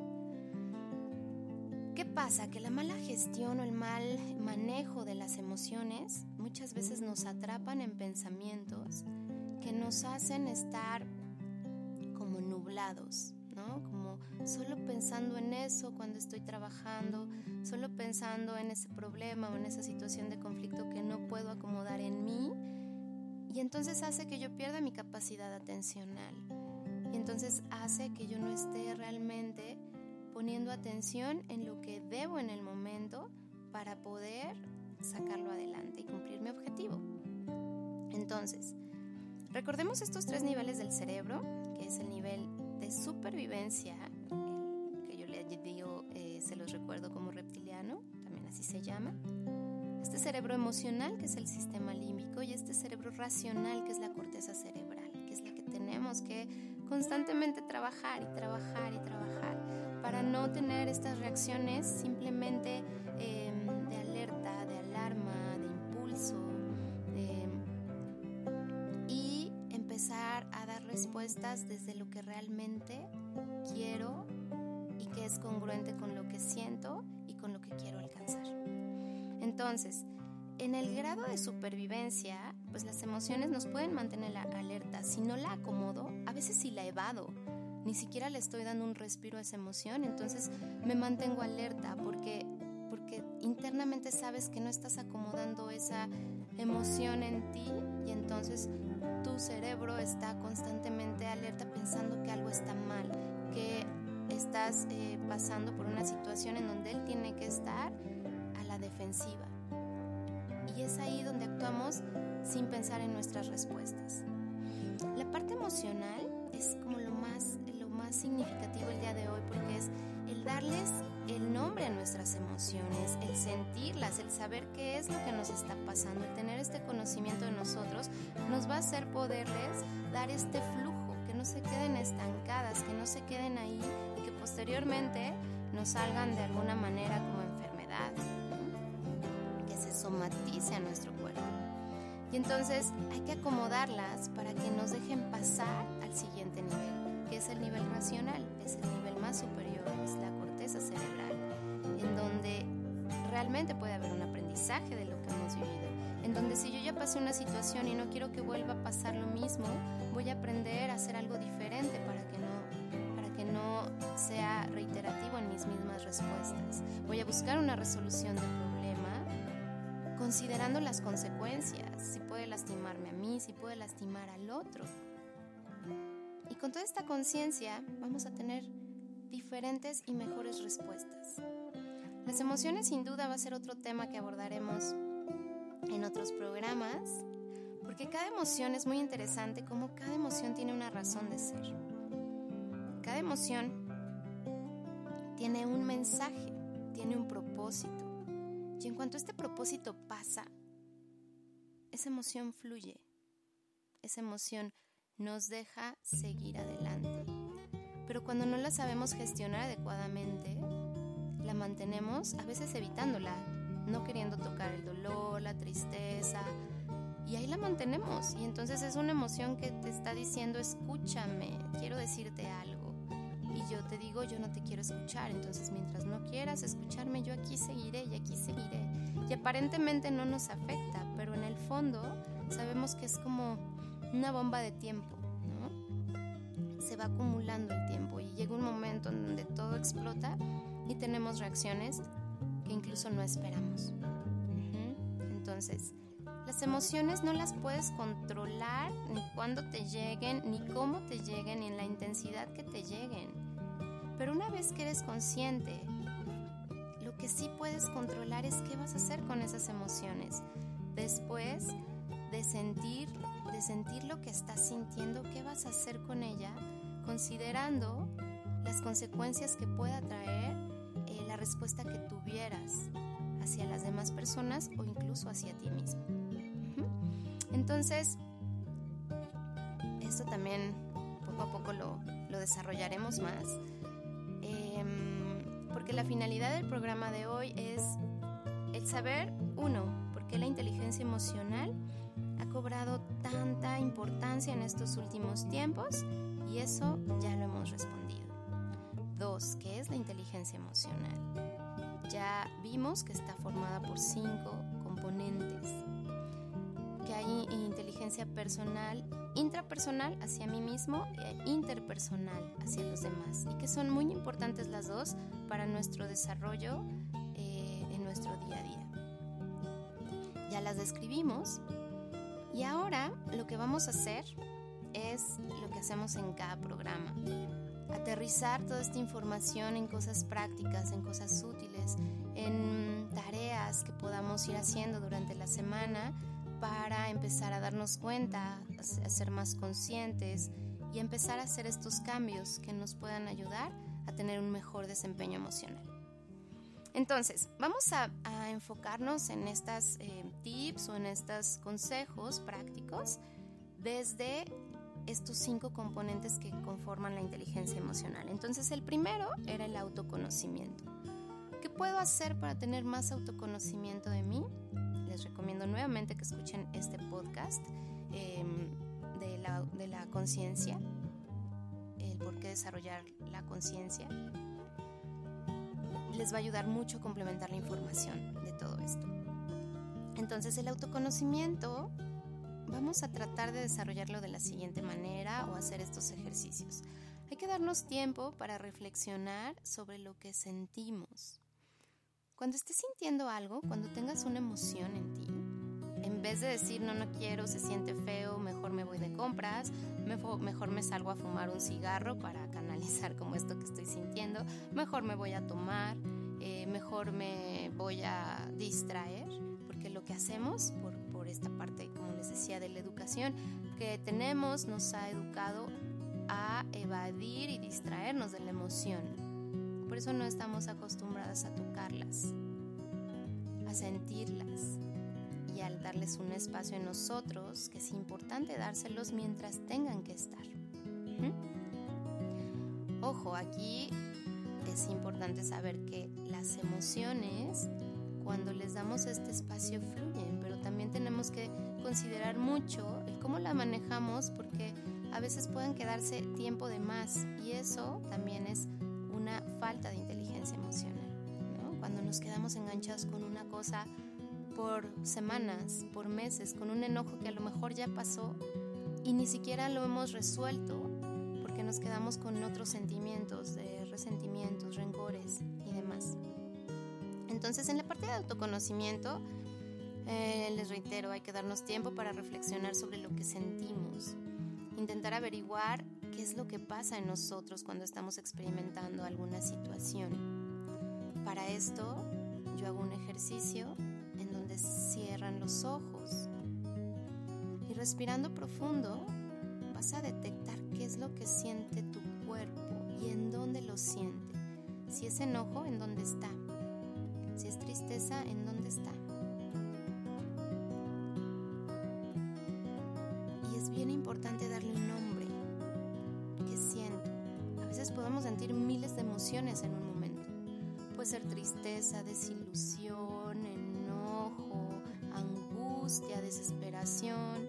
¿Qué pasa? Que la mala gestión o el mal manejo de las emociones muchas veces nos atrapan en pensamientos que nos hacen estar como nublados, Como solo pensando en eso cuando estoy trabajando, solo pensando en ese problema o en esa situación de conflicto que no puedo acomodar en mí y entonces hace que yo pierda mi capacidad atencional y entonces hace que yo no esté realmente poniendo atención en lo que debo en el momento para poder sacarlo adelante y cumplir mi objetivo. Entonces, recordemos estos tres niveles del cerebro, que es el nivel de supervivencia, que yo le digo, eh, se los recuerdo como reptiliano, también así se llama. Este cerebro emocional, que es el sistema límbico, y este cerebro racional, que es la corteza cerebral, que es la que tenemos que constantemente trabajar y trabajar y trabajar para no tener estas reacciones simplemente respuestas desde lo que realmente quiero y que es congruente con lo que siento y con lo que quiero alcanzar. Entonces, en el grado de supervivencia, pues las emociones nos pueden mantener alerta. Si no la acomodo, a veces si la evado, ni siquiera le estoy dando un respiro a esa emoción, entonces me mantengo alerta porque, porque internamente sabes que no estás acomodando esa, emoción en ti y entonces tu cerebro está constantemente alerta pensando que algo está mal, que estás eh, pasando por una situación en donde él tiene que estar a la defensiva. Y es ahí donde actuamos sin pensar en nuestras respuestas. La parte emocional es como lo más, lo más significativo el día de hoy porque es el darles el nombre a nuestras emociones, el sentirlas, el saber qué es lo que nos está pasando, el tener este conocimiento de nosotros, nos va a hacer poderles dar este flujo, que no se queden estancadas, que no se queden ahí y que posteriormente nos salgan de alguna manera como enfermedad, que se somatice a nuestro cuerpo. Y entonces hay que acomodarlas para que nos dejen pasar al siguiente nivel, que es el nivel racional, es el nivel más superior, es la corteza cerebral, en donde realmente puede haber un aprendizaje de lo que hemos vivido, en donde si yo ya pasé una situación y no quiero que vuelva a pasar lo mismo, voy a aprender a hacer algo diferente para que no, para que no sea reiterativo en mis mismas respuestas. Voy a buscar una resolución del problema considerando las consecuencias, si puede lastimarme a mí, si puede lastimar al otro. Y con toda esta conciencia vamos a tener diferentes y mejores respuestas. Las emociones sin duda va a ser otro tema que abordaremos en otros programas, porque cada emoción es muy interesante, como cada emoción tiene una razón de ser. Cada emoción tiene un mensaje, tiene un propósito. Y en cuanto este propósito pasa, esa emoción fluye. Esa emoción nos deja seguir adelante. Pero cuando no la sabemos gestionar adecuadamente, la mantenemos a veces evitándola, no queriendo tocar el dolor, la tristeza, y ahí la mantenemos. Y entonces es una emoción que te está diciendo, escúchame, quiero decirte algo y yo te digo, yo no te quiero escuchar, entonces mientras no quieras escucharme, yo aquí seguiré y aquí seguiré. Y aparentemente no nos afecta, pero en el fondo sabemos que es como una bomba de tiempo. Se va acumulando el tiempo y llega un momento en donde todo explota y tenemos reacciones que incluso no esperamos. Entonces, las emociones no las puedes controlar ni cuándo te lleguen, ni cómo te lleguen, ni en la intensidad que te lleguen. Pero una vez que eres consciente, lo que sí puedes controlar es qué vas a hacer con esas emociones. Después de sentir, de sentir lo que estás sintiendo, qué vas a hacer con ella, considerando las consecuencias que pueda traer eh, la respuesta que tuvieras hacia las demás personas o incluso hacia ti mismo. Entonces, esto también poco a poco lo, desarrollaremos más, em, porque la finalidad del programa de hoy es el saber, uno, por qué la inteligencia emocional ha cobrado tanta importancia en estos últimos tiempos y eso ya lo hemos respondido. Dos, ¿qué es la inteligencia emocional? Ya vimos que está formada por cinco componentes que hay inteligencia personal, intrapersonal hacia mí mismo e interpersonal hacia los demás y que son muy importantes las dos para nuestro desarrollo eh, en nuestro día a día. Ya las describimos y ahora lo que vamos a hacer es lo que hacemos en cada programa. Aterrizar toda esta información en cosas prácticas, en cosas útiles, en tareas que podamos ir haciendo durante la semana para empezar a darnos cuenta, a ser más conscientes y empezar a hacer estos cambios que nos puedan ayudar a tener un mejor desempeño emocional. Entonces, vamos a, enfocarnos en estas eh, tips o en estos consejos prácticos desde estos cinco componentes que conforman la inteligencia emocional. Entonces, el primero era el autoconocimiento. ¿Qué puedo hacer para tener más autoconocimiento de mí? les recomiendo nuevamente que escuchen este podcast em, de la, de la conciencia, el por qué desarrollar la conciencia. Les va a ayudar mucho a complementar la información de todo esto. Entonces el autoconocimiento vamos a tratar de desarrollarlo de la siguiente manera o hacer estos ejercicios. Hay que darnos tiempo para reflexionar sobre lo que sentimos. Cuando estés sintiendo algo, cuando tengas una emoción en ti, en vez de decir no, no quiero, se siente feo, mejor me voy de compras, mejor me salgo a fumar un cigarro para canalizar como esto que estoy sintiendo, mejor me voy a tomar, eh, mejor me voy a distraer, porque lo que hacemos por, por esta parte, les decía, de la educación que tenemos, nos ha educado a evadir y distraernos de la emoción. Por eso no estamos acostumbradas a tocarlas, a sentirlas y al darles un espacio en nosotros, que es importante dárselos mientras tengan que estar. Ojo, aquí es importante saber que las emociones, cuando les damos este espacio, fluyen, también tenemos que considerar mucho el cómo la manejamos porque a veces pueden quedarse tiempo de más y eso también es una falta de inteligencia emocional. Cuando nos quedamos enganchados con una cosa por semanas, por meses, con un enojo que a lo mejor ya pasó y ni siquiera lo hemos resuelto porque nos quedamos con otros sentimientos de resentimientos, rencores y demás. Entonces, en la parte de autoconocimiento, eh, les reitero, hay que darnos tiempo para reflexionar sobre lo que sentimos, intentar averiguar qué es lo que pasa en nosotros cuando estamos experimentando alguna situación. Para esto, yo hago un ejercicio en donde cierran los ojos y respirando profundo vas a detectar qué es lo que siente tu cuerpo y en dónde lo siente. Si es enojo, en dónde está. Si es tristeza, en dónde está. Sentir miles de emociones en un momento. Puede ser tristeza, desilusión, enojo, angustia, desesperación.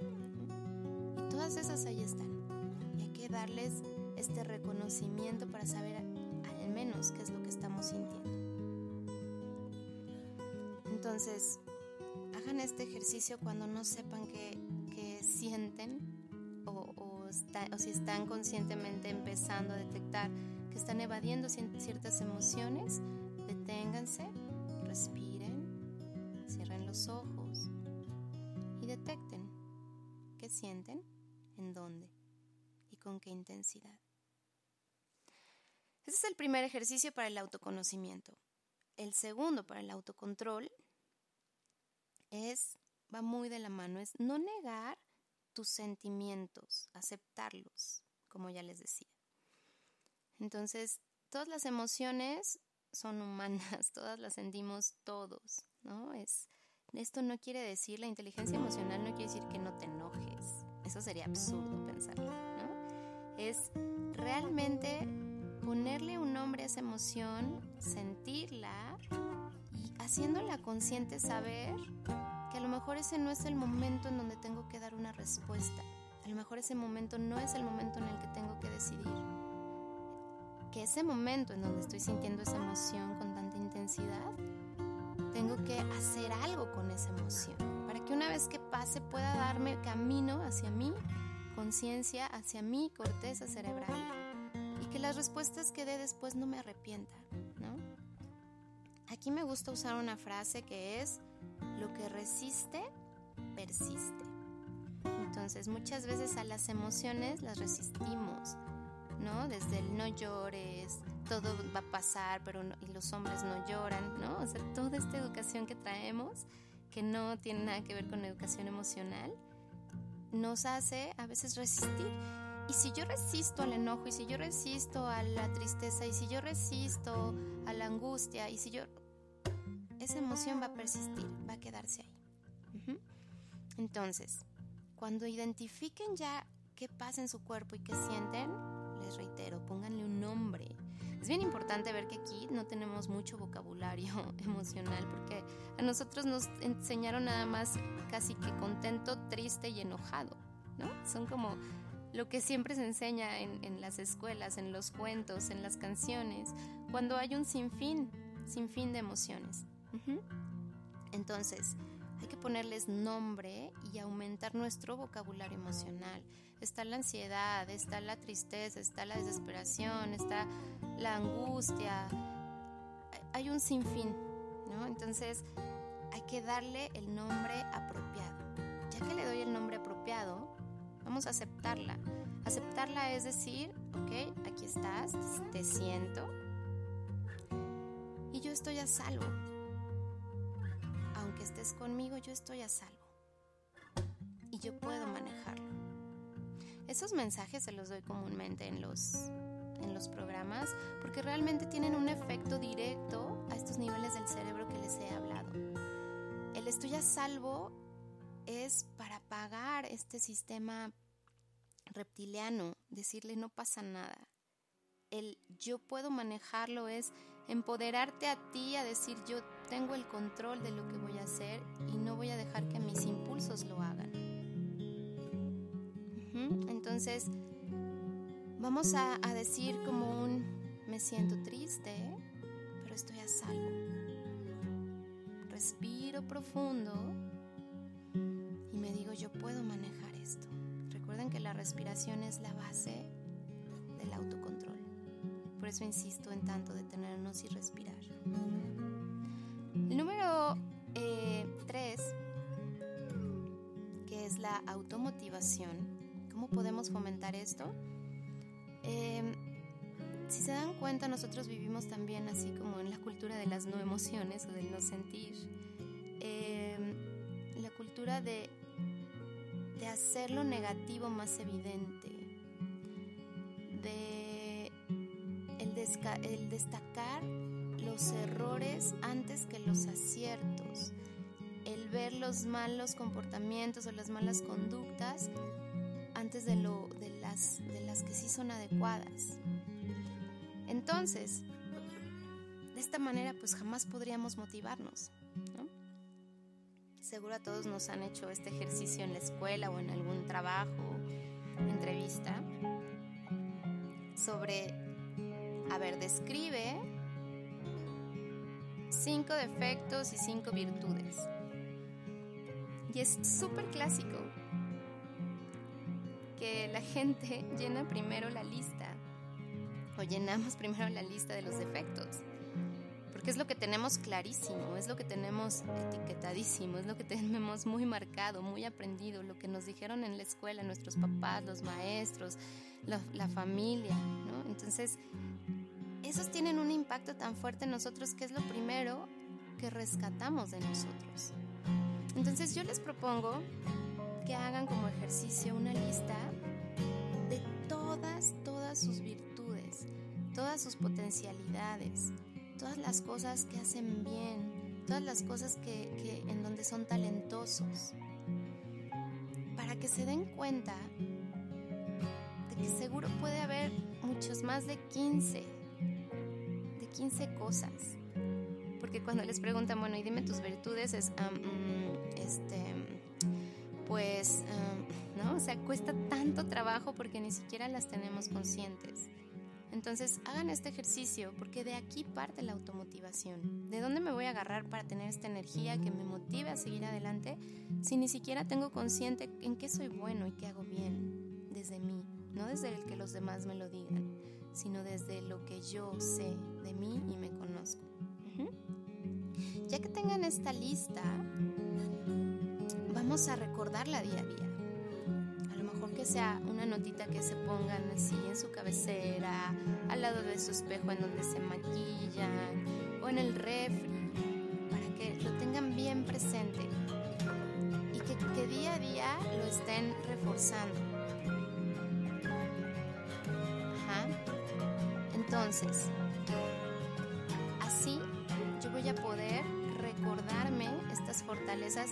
Y todas esas ahí están. Y hay que darles este reconocimiento para saber al menos qué es lo que estamos sintiendo. Entonces, hagan este ejercicio cuando no sepan qué, sienten o, o si están conscientemente empezando a detectar que están evadiendo ciertas emociones, deténganse, respiren, cierren los ojos y detecten qué sienten, en dónde y con qué intensidad. Ese es el primer ejercicio para el autoconocimiento. El segundo para el autocontrol es, va muy de la mano, es no negar tus sentimientos, aceptarlos, como ya les decía. Entonces, todas las emociones son humanas, todas las sentimos todos, ¿no? Es, esto no quiere decir, la inteligencia emocional no quiere decir que no te enojes. Eso sería absurdo pensarlo. Es realmente ponerle un nombre a esa emoción, sentirla y haciéndola consciente saber que a lo mejor ese no es el momento en donde tengo que dar una respuesta. A lo mejor ese momento no es el momento en el que tengo que decidir. Que ese momento en donde estoy sintiendo esa emoción con tanta intensidad, tengo que hacer algo con esa emoción. Para que una vez que pase pueda darme camino hacia mí, conciencia hacia mi corteza cerebral que las respuestas que dé después no me arrepienta, ¿no? Aquí me gusta usar una frase que es, lo que resiste, persiste. Entonces muchas veces a las emociones las resistimos, ¿no? Desde el no llores, todo va a pasar, pero los hombres no lloran, ¿no? O sea, toda esta educación que traemos, que no tiene nada que ver con educación emocional, nos hace a veces resistir. Y si yo resisto al enojo, y si yo resisto a la tristeza, y si yo resisto a la angustia, y si yo... Esa emoción va a persistir, va a quedarse ahí. Entonces, cuando identifiquen ya qué pasa en su cuerpo y qué sienten, les reitero, pónganle un nombre. Es bien importante ver que aquí no tenemos mucho vocabulario emocional porque a nosotros nos enseñaron nada más casi que contento, triste y enojado, ¿no? Son como lo que siempre se enseña en, las escuelas, en los cuentos, en las canciones, cuando hay un sinfín, sinfín de emociones. Entonces, hay que ponerles nombre y aumentar nuestro vocabulario emocional. Está la ansiedad, está la tristeza, está la desesperación, está la angustia. Hay un sinfín, ¿no? Entonces, hay que darle el nombre apropiado. ya que le doy el nombre apropiado, vamos a aceptarla. Aceptarla es decir, ok, aquí estás, te siento y yo estoy a salvo. Estés conmigo, yo estoy a salvo. Y yo puedo manejarlo. Esos mensajes se los doy comúnmente en los, en los programas porque realmente tienen un efecto directo a estos niveles del cerebro que les he hablado. El estoy a salvo es para apagar este sistema reptiliano, decirle no pasa nada. El yo puedo manejarlo es empoderarte a ti a decir yo tengo el control de lo que voy a hacer y no voy a dejar que mis impulsos lo hagan. Entonces, vamos a, a, decir como un me siento triste, pero estoy a salvo. Respiro profundo y me digo yo puedo manejar esto. Recuerden que la respiración es la base del autocontrol. Eso insisto en tanto detenernos y respirar. El número 3, eh, que es la automotivación. ¿Cómo podemos fomentar esto? Eh, si se dan cuenta, nosotros vivimos también así como en la cultura de las no emociones o del no sentir. Eh, la cultura de de hacer lo negativo más evidente, el, destacar los errores antes que los aciertos, el ver los malos comportamientos o las malas conductas antes de, lo, de, las, de las que sí son adecuadas. Entonces, de esta manera pues jamás podríamos motivarnos. Seguro a todos nos han hecho este ejercicio en la escuela o en algún trabajo, entrevista, sobre, a ver, describe cinco defectos y cinco virtudes. Y es súper clásico que la gente llena primero la lista o llenamos primero la lista de los defectos porque es lo que tenemos clarísimo, es lo que tenemos etiquetadísimo, es lo que tenemos muy marcado, muy aprendido, lo que nos dijeron en la escuela, nuestros papás, los maestros, la, familia, ¿no? Entonces, esos tienen un impacto tan fuerte en nosotros que es lo primero que rescatamos de nosotros. Entonces yo les propongo que hagan como ejercicio una lista de todas, todas sus virtudes, todas sus potencialidades, todas las cosas que hacen bien, todas las cosas que, en donde son talentosos, para que se den cuenta de que seguro puede haber muchos más de 15, de 15 cosas. Porque cuando les preguntan, bueno, y dime tus virtudes, es, um, este, pues, um, ¿no? O sea, cuesta tanto trabajo porque ni siquiera las tenemos conscientes. Entonces hagan este ejercicio porque de aquí parte la automotivación. ¿De dónde me voy a agarrar para tener esta energía que me motive a seguir adelante si ni siquiera tengo consciente en qué soy bueno y qué hago bien desde mí? No desde el que los demás me lo digan, sino desde lo que yo sé de mí y me conozco. Ya que tengan esta lista, vamos a recordarla día a día que sea una notita que se pongan así en su cabecera, al lado de su espejo en donde se maquillan o en el refri, para que lo tengan bien presente y que, que día a día lo estén reforzando. Entonces, así yo voy a poder recordarme estas fortalezas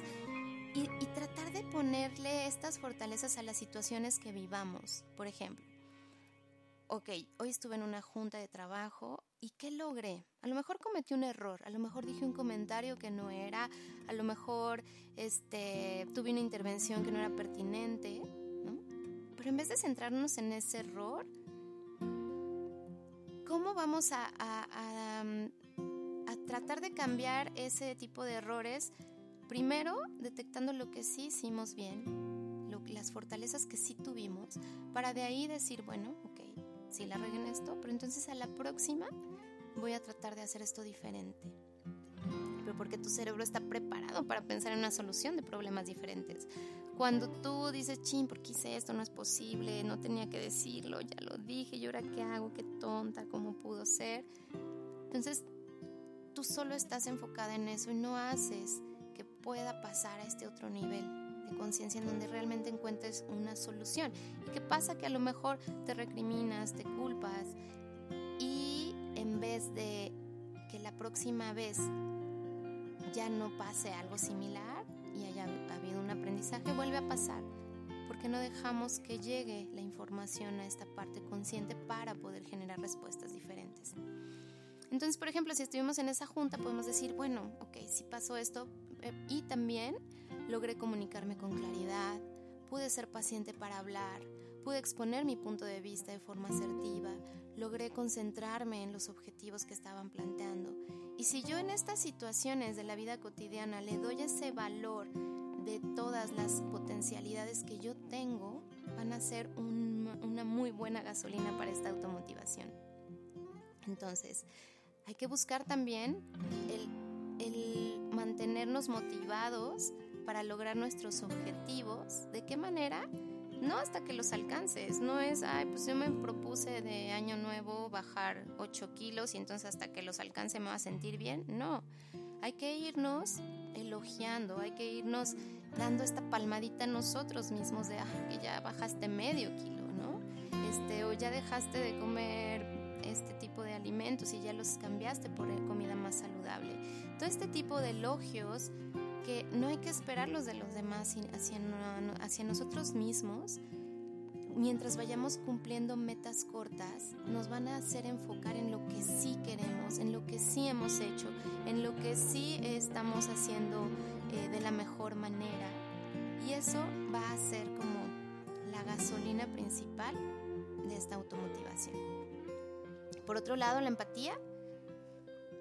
y, y, tratar de ponerle estas fortalezas a las situaciones que vivamos. Por ejemplo, ok, hoy estuve en una junta de trabajo y ¿qué logré? A lo mejor cometí un error, a lo mejor dije un comentario que no era, a lo mejor este, tuve una intervención que no era pertinente, ¿no? Pero en vez de centrarnos en ese error, ¿cómo vamos a, a, a, a tratar de cambiar ese tipo de errores? Primero, detectando lo que sí hicimos bien, lo, las fortalezas que sí tuvimos, para de ahí decir, bueno, ok, sí la regué en esto, pero entonces a la próxima voy a tratar de hacer esto diferente. Pero porque tu cerebro está preparado para pensar en una solución de problemas diferentes. Cuando tú dices, chin, ¿por qué hice esto? No es posible, no tenía que decirlo, ya lo dije, ¿y ahora qué hago? Qué tonta, ¿cómo pudo ser? Entonces, tú solo estás enfocada en eso y no haces que pueda pasar a este otro nivel de conciencia en donde realmente encuentres una solución. ¿Y qué pasa? Que a lo mejor te recriminas, te culpas y en vez de que la próxima vez ya no pase algo similar y haya aprendizaje, vuelve a pasar. Porque no dejamos que llegue la información a esta parte consciente para poder generar respuestas diferentes. Entonces, por ejemplo, si estuvimos en esa junta, podemos decir, bueno, ok, si pasó esto eh, y también logré comunicarme con claridad, pude ser paciente para hablar, pude exponer mi punto de vista de forma asertiva, logré concentrarme en los objetivos que estaban planteando. Y si yo en estas situaciones de la vida cotidiana le doy ese valor de todas las potencialidades que yo tengo, van a ser una muy buena gasolina para esta automotivación. Entonces, hay que buscar también el, el mantenernos motivados para lograr nuestros objetivos. ¿De qué manera? No hasta que los alcances, no es, ay, pues yo me propuse de año nuevo bajar 8 kilos y entonces hasta que los alcance me va a sentir bien. No, hay que irnos elogiando, hay que irnos dando esta palmadita a nosotros mismos de, ah, que ya bajaste medio kilo, ¿no? Este, o ya dejaste de comer este tipo de alimentos y ya los cambiaste por comida más saludable. Todo este tipo de elogios que no hay que esperarlos de los demás hacia, hacia nosotros mismos, mientras vayamos cumpliendo metas cortas, nos van a hacer enfocar en lo que sí queremos, en lo que sí hemos hecho, en lo que sí estamos haciendo eh, de la mejor manera. Y eso va a ser como la gasolina principal de esta automotivación. Por otro lado, la empatía.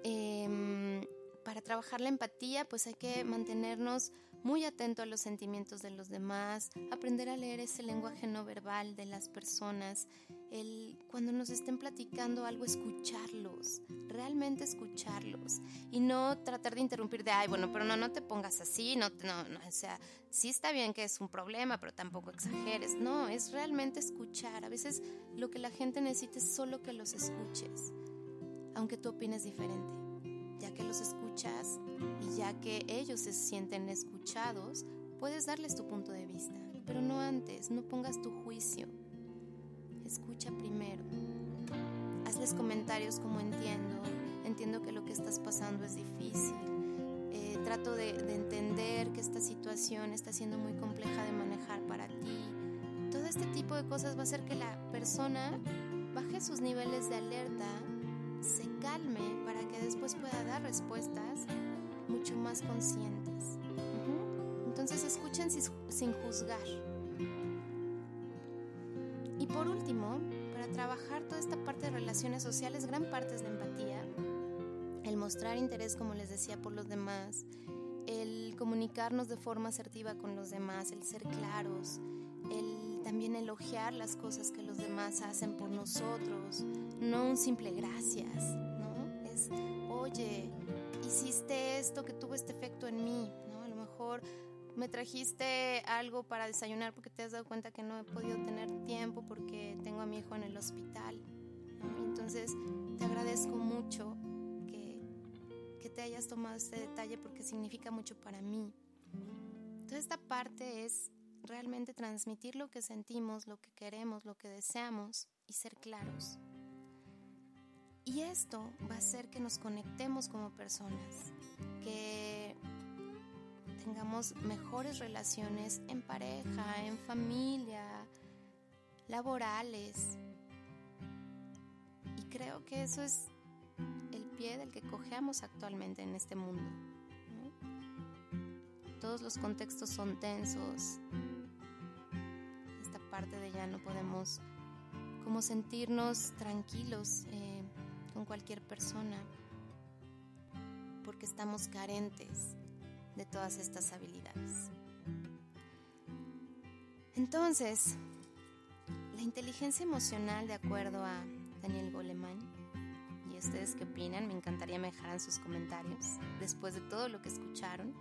Eh, para trabajar la empatía, pues hay que mantenernos muy atentos a los sentimientos de los demás, aprender a leer ese lenguaje no verbal de las personas, el, cuando nos estén platicando algo, escucharlos, realmente escucharlos y no tratar de interrumpir de, ay, bueno, pero no, no te pongas así, no, no, no, o sea, sí está bien que es un problema, pero tampoco exageres, no, es realmente escuchar. A veces lo que la gente necesita es solo que los escuches, aunque tú opines diferente ya que los escuchas y ya que ellos se sienten escuchados, puedes darles tu punto de vista, pero no antes, no pongas tu juicio. Escucha primero. Hazles comentarios como entiendo, entiendo que lo que estás pasando es difícil. Eh, trato de, de entender que esta situación está siendo muy compleja de manejar para ti. Todo este tipo de cosas va a hacer que la persona baje sus niveles de alerta se calme para que después pueda dar respuestas mucho más conscientes. Entonces escuchen sin juzgar. Y por último, para trabajar toda esta parte de relaciones sociales, gran parte es la empatía, el mostrar interés, como les decía, por los demás, el comunicarnos de forma asertiva con los demás, el ser claros, el también elogiar las cosas que los demás hacen por nosotros, no un simple gracias, oye, hiciste esto que tuvo este efecto en mí, ¿no? A lo mejor me trajiste algo para desayunar porque te has dado cuenta que no he podido tener tiempo porque tengo a mi hijo en el hospital. Entonces, te agradezco mucho que, que te hayas tomado este detalle porque significa mucho para mí. Toda esta parte es realmente transmitir lo que sentimos, lo que queremos, lo que deseamos y ser claros. Y esto va a hacer que nos conectemos como personas, que tengamos mejores relaciones en pareja, en familia, laborales. Y creo que eso es el pie del que cojeamos actualmente en este mundo. Todos los contextos son tensos. Esta parte de ya no podemos como sentirnos tranquilos. Eh, con cualquier persona porque estamos carentes de todas estas habilidades. Entonces, la inteligencia emocional, de acuerdo a Daniel Goleman, ¿y ustedes qué opinan? Me encantaría me dejaran sus comentarios después de todo lo que escucharon.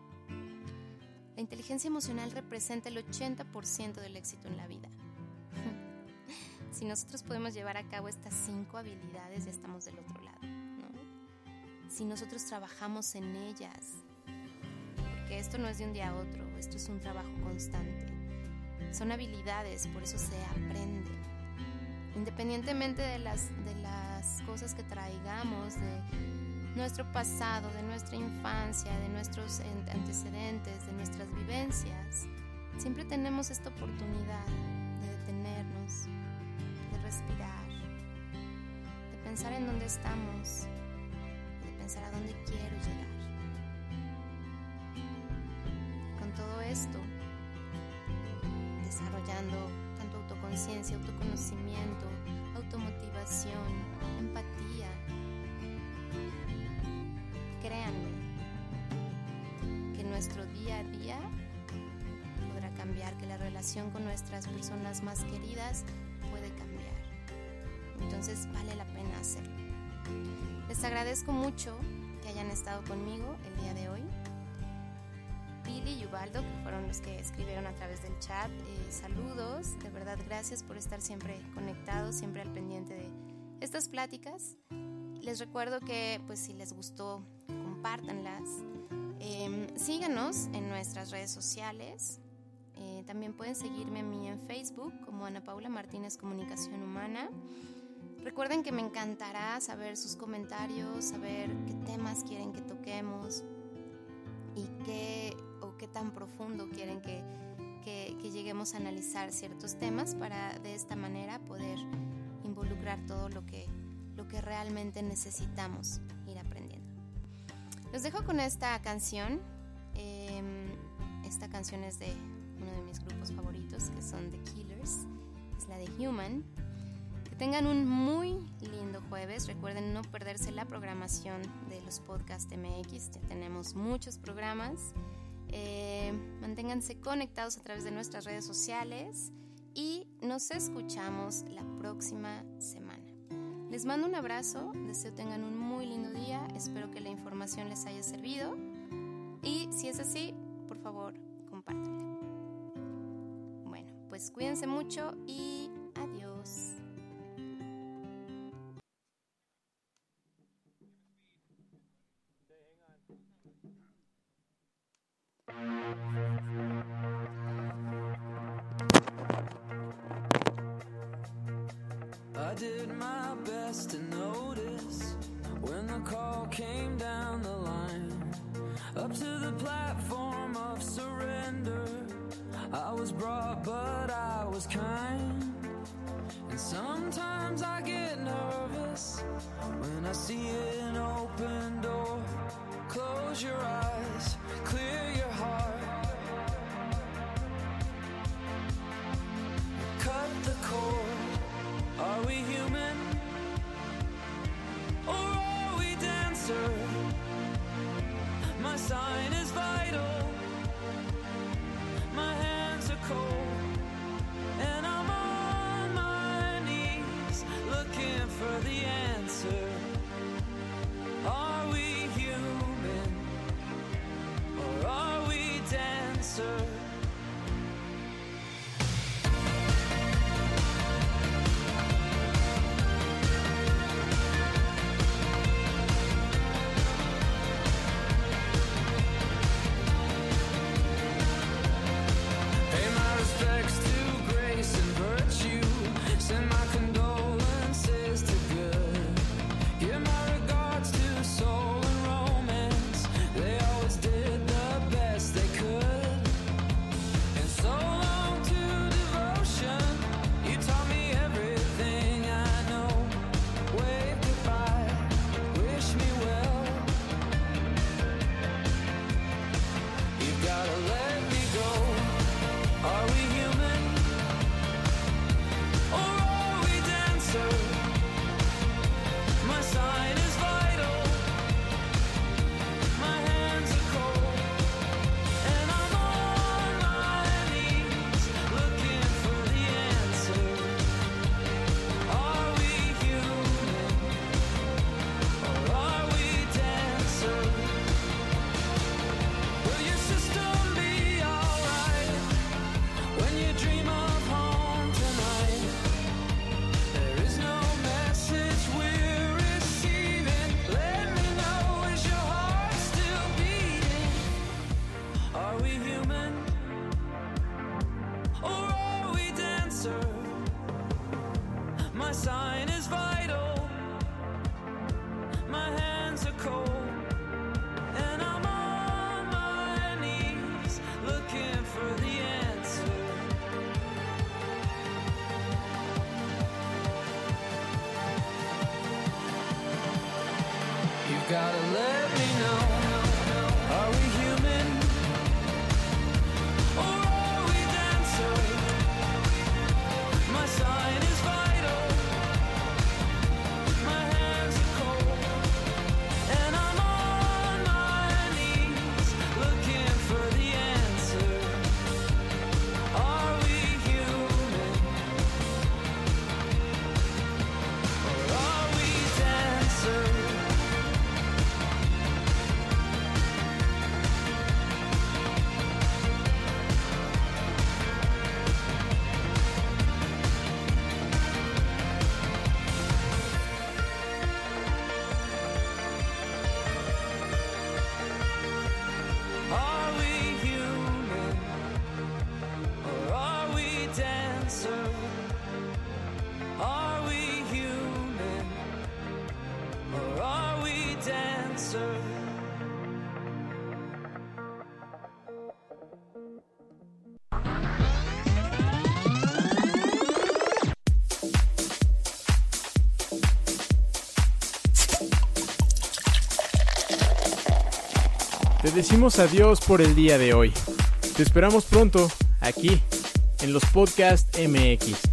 la inteligencia emocional representa el 80% del éxito en la vida. Si nosotros podemos llevar a cabo estas cinco habilidades, ya estamos del otro lado. Si nosotros trabajamos en ellas, porque esto no es de un día a otro, esto es un trabajo constante. Son habilidades, por eso se aprende. Independientemente de las, de las cosas que traigamos, de nuestro pasado, de nuestra infancia, de nuestros antecedentes, de nuestras vivencias, siempre tenemos esta oportunidad pensar en dónde estamos, de pensar a dónde quiero llegar. Con todo esto, desarrollando tanto autoconciencia, autoconocimiento, automotivación, empatía. Créanme que nuestro día a día podrá cambiar, que la relación con nuestras personas más queridas. Entonces vale la pena hacerlo. Les agradezco mucho que hayan estado conmigo el día de hoy. Billy y Ubaldo, que fueron los que escribieron a través del chat. Eh, saludos, de verdad gracias por estar siempre conectados, siempre al pendiente de estas pláticas. Les recuerdo que pues si les gustó, compártanlas. Eh, síganos en nuestras redes sociales. Eh, también pueden seguirme a mí en Facebook como Ana Paula Martínez Comunicación Humana. Recuerden que me encantará saber sus comentarios, saber qué temas quieren que toquemos y qué o qué tan profundo quieren que, que, lleguemos a analizar ciertos temas para de esta manera poder involucrar todo lo que, lo que realmente necesitamos ir aprendiendo. Los dejo con esta canción. Eh, esta canción es de uno de mis grupos favoritos que son The Killers. Es la de Human. Tengan un muy lindo jueves. Recuerden no perderse la programación de los podcasts MX. Ya tenemos muchos programas. Eh, manténganse conectados a través de nuestras redes sociales y nos escuchamos la próxima semana. Les mando un abrazo, deseo tengan un muy lindo día, espero que la información les haya servido y si es así, por favor, compártanla. Bueno, pues cuídense mucho y decimos adiós por el día de hoy. Te esperamos pronto, aquí, en los podcasts MX.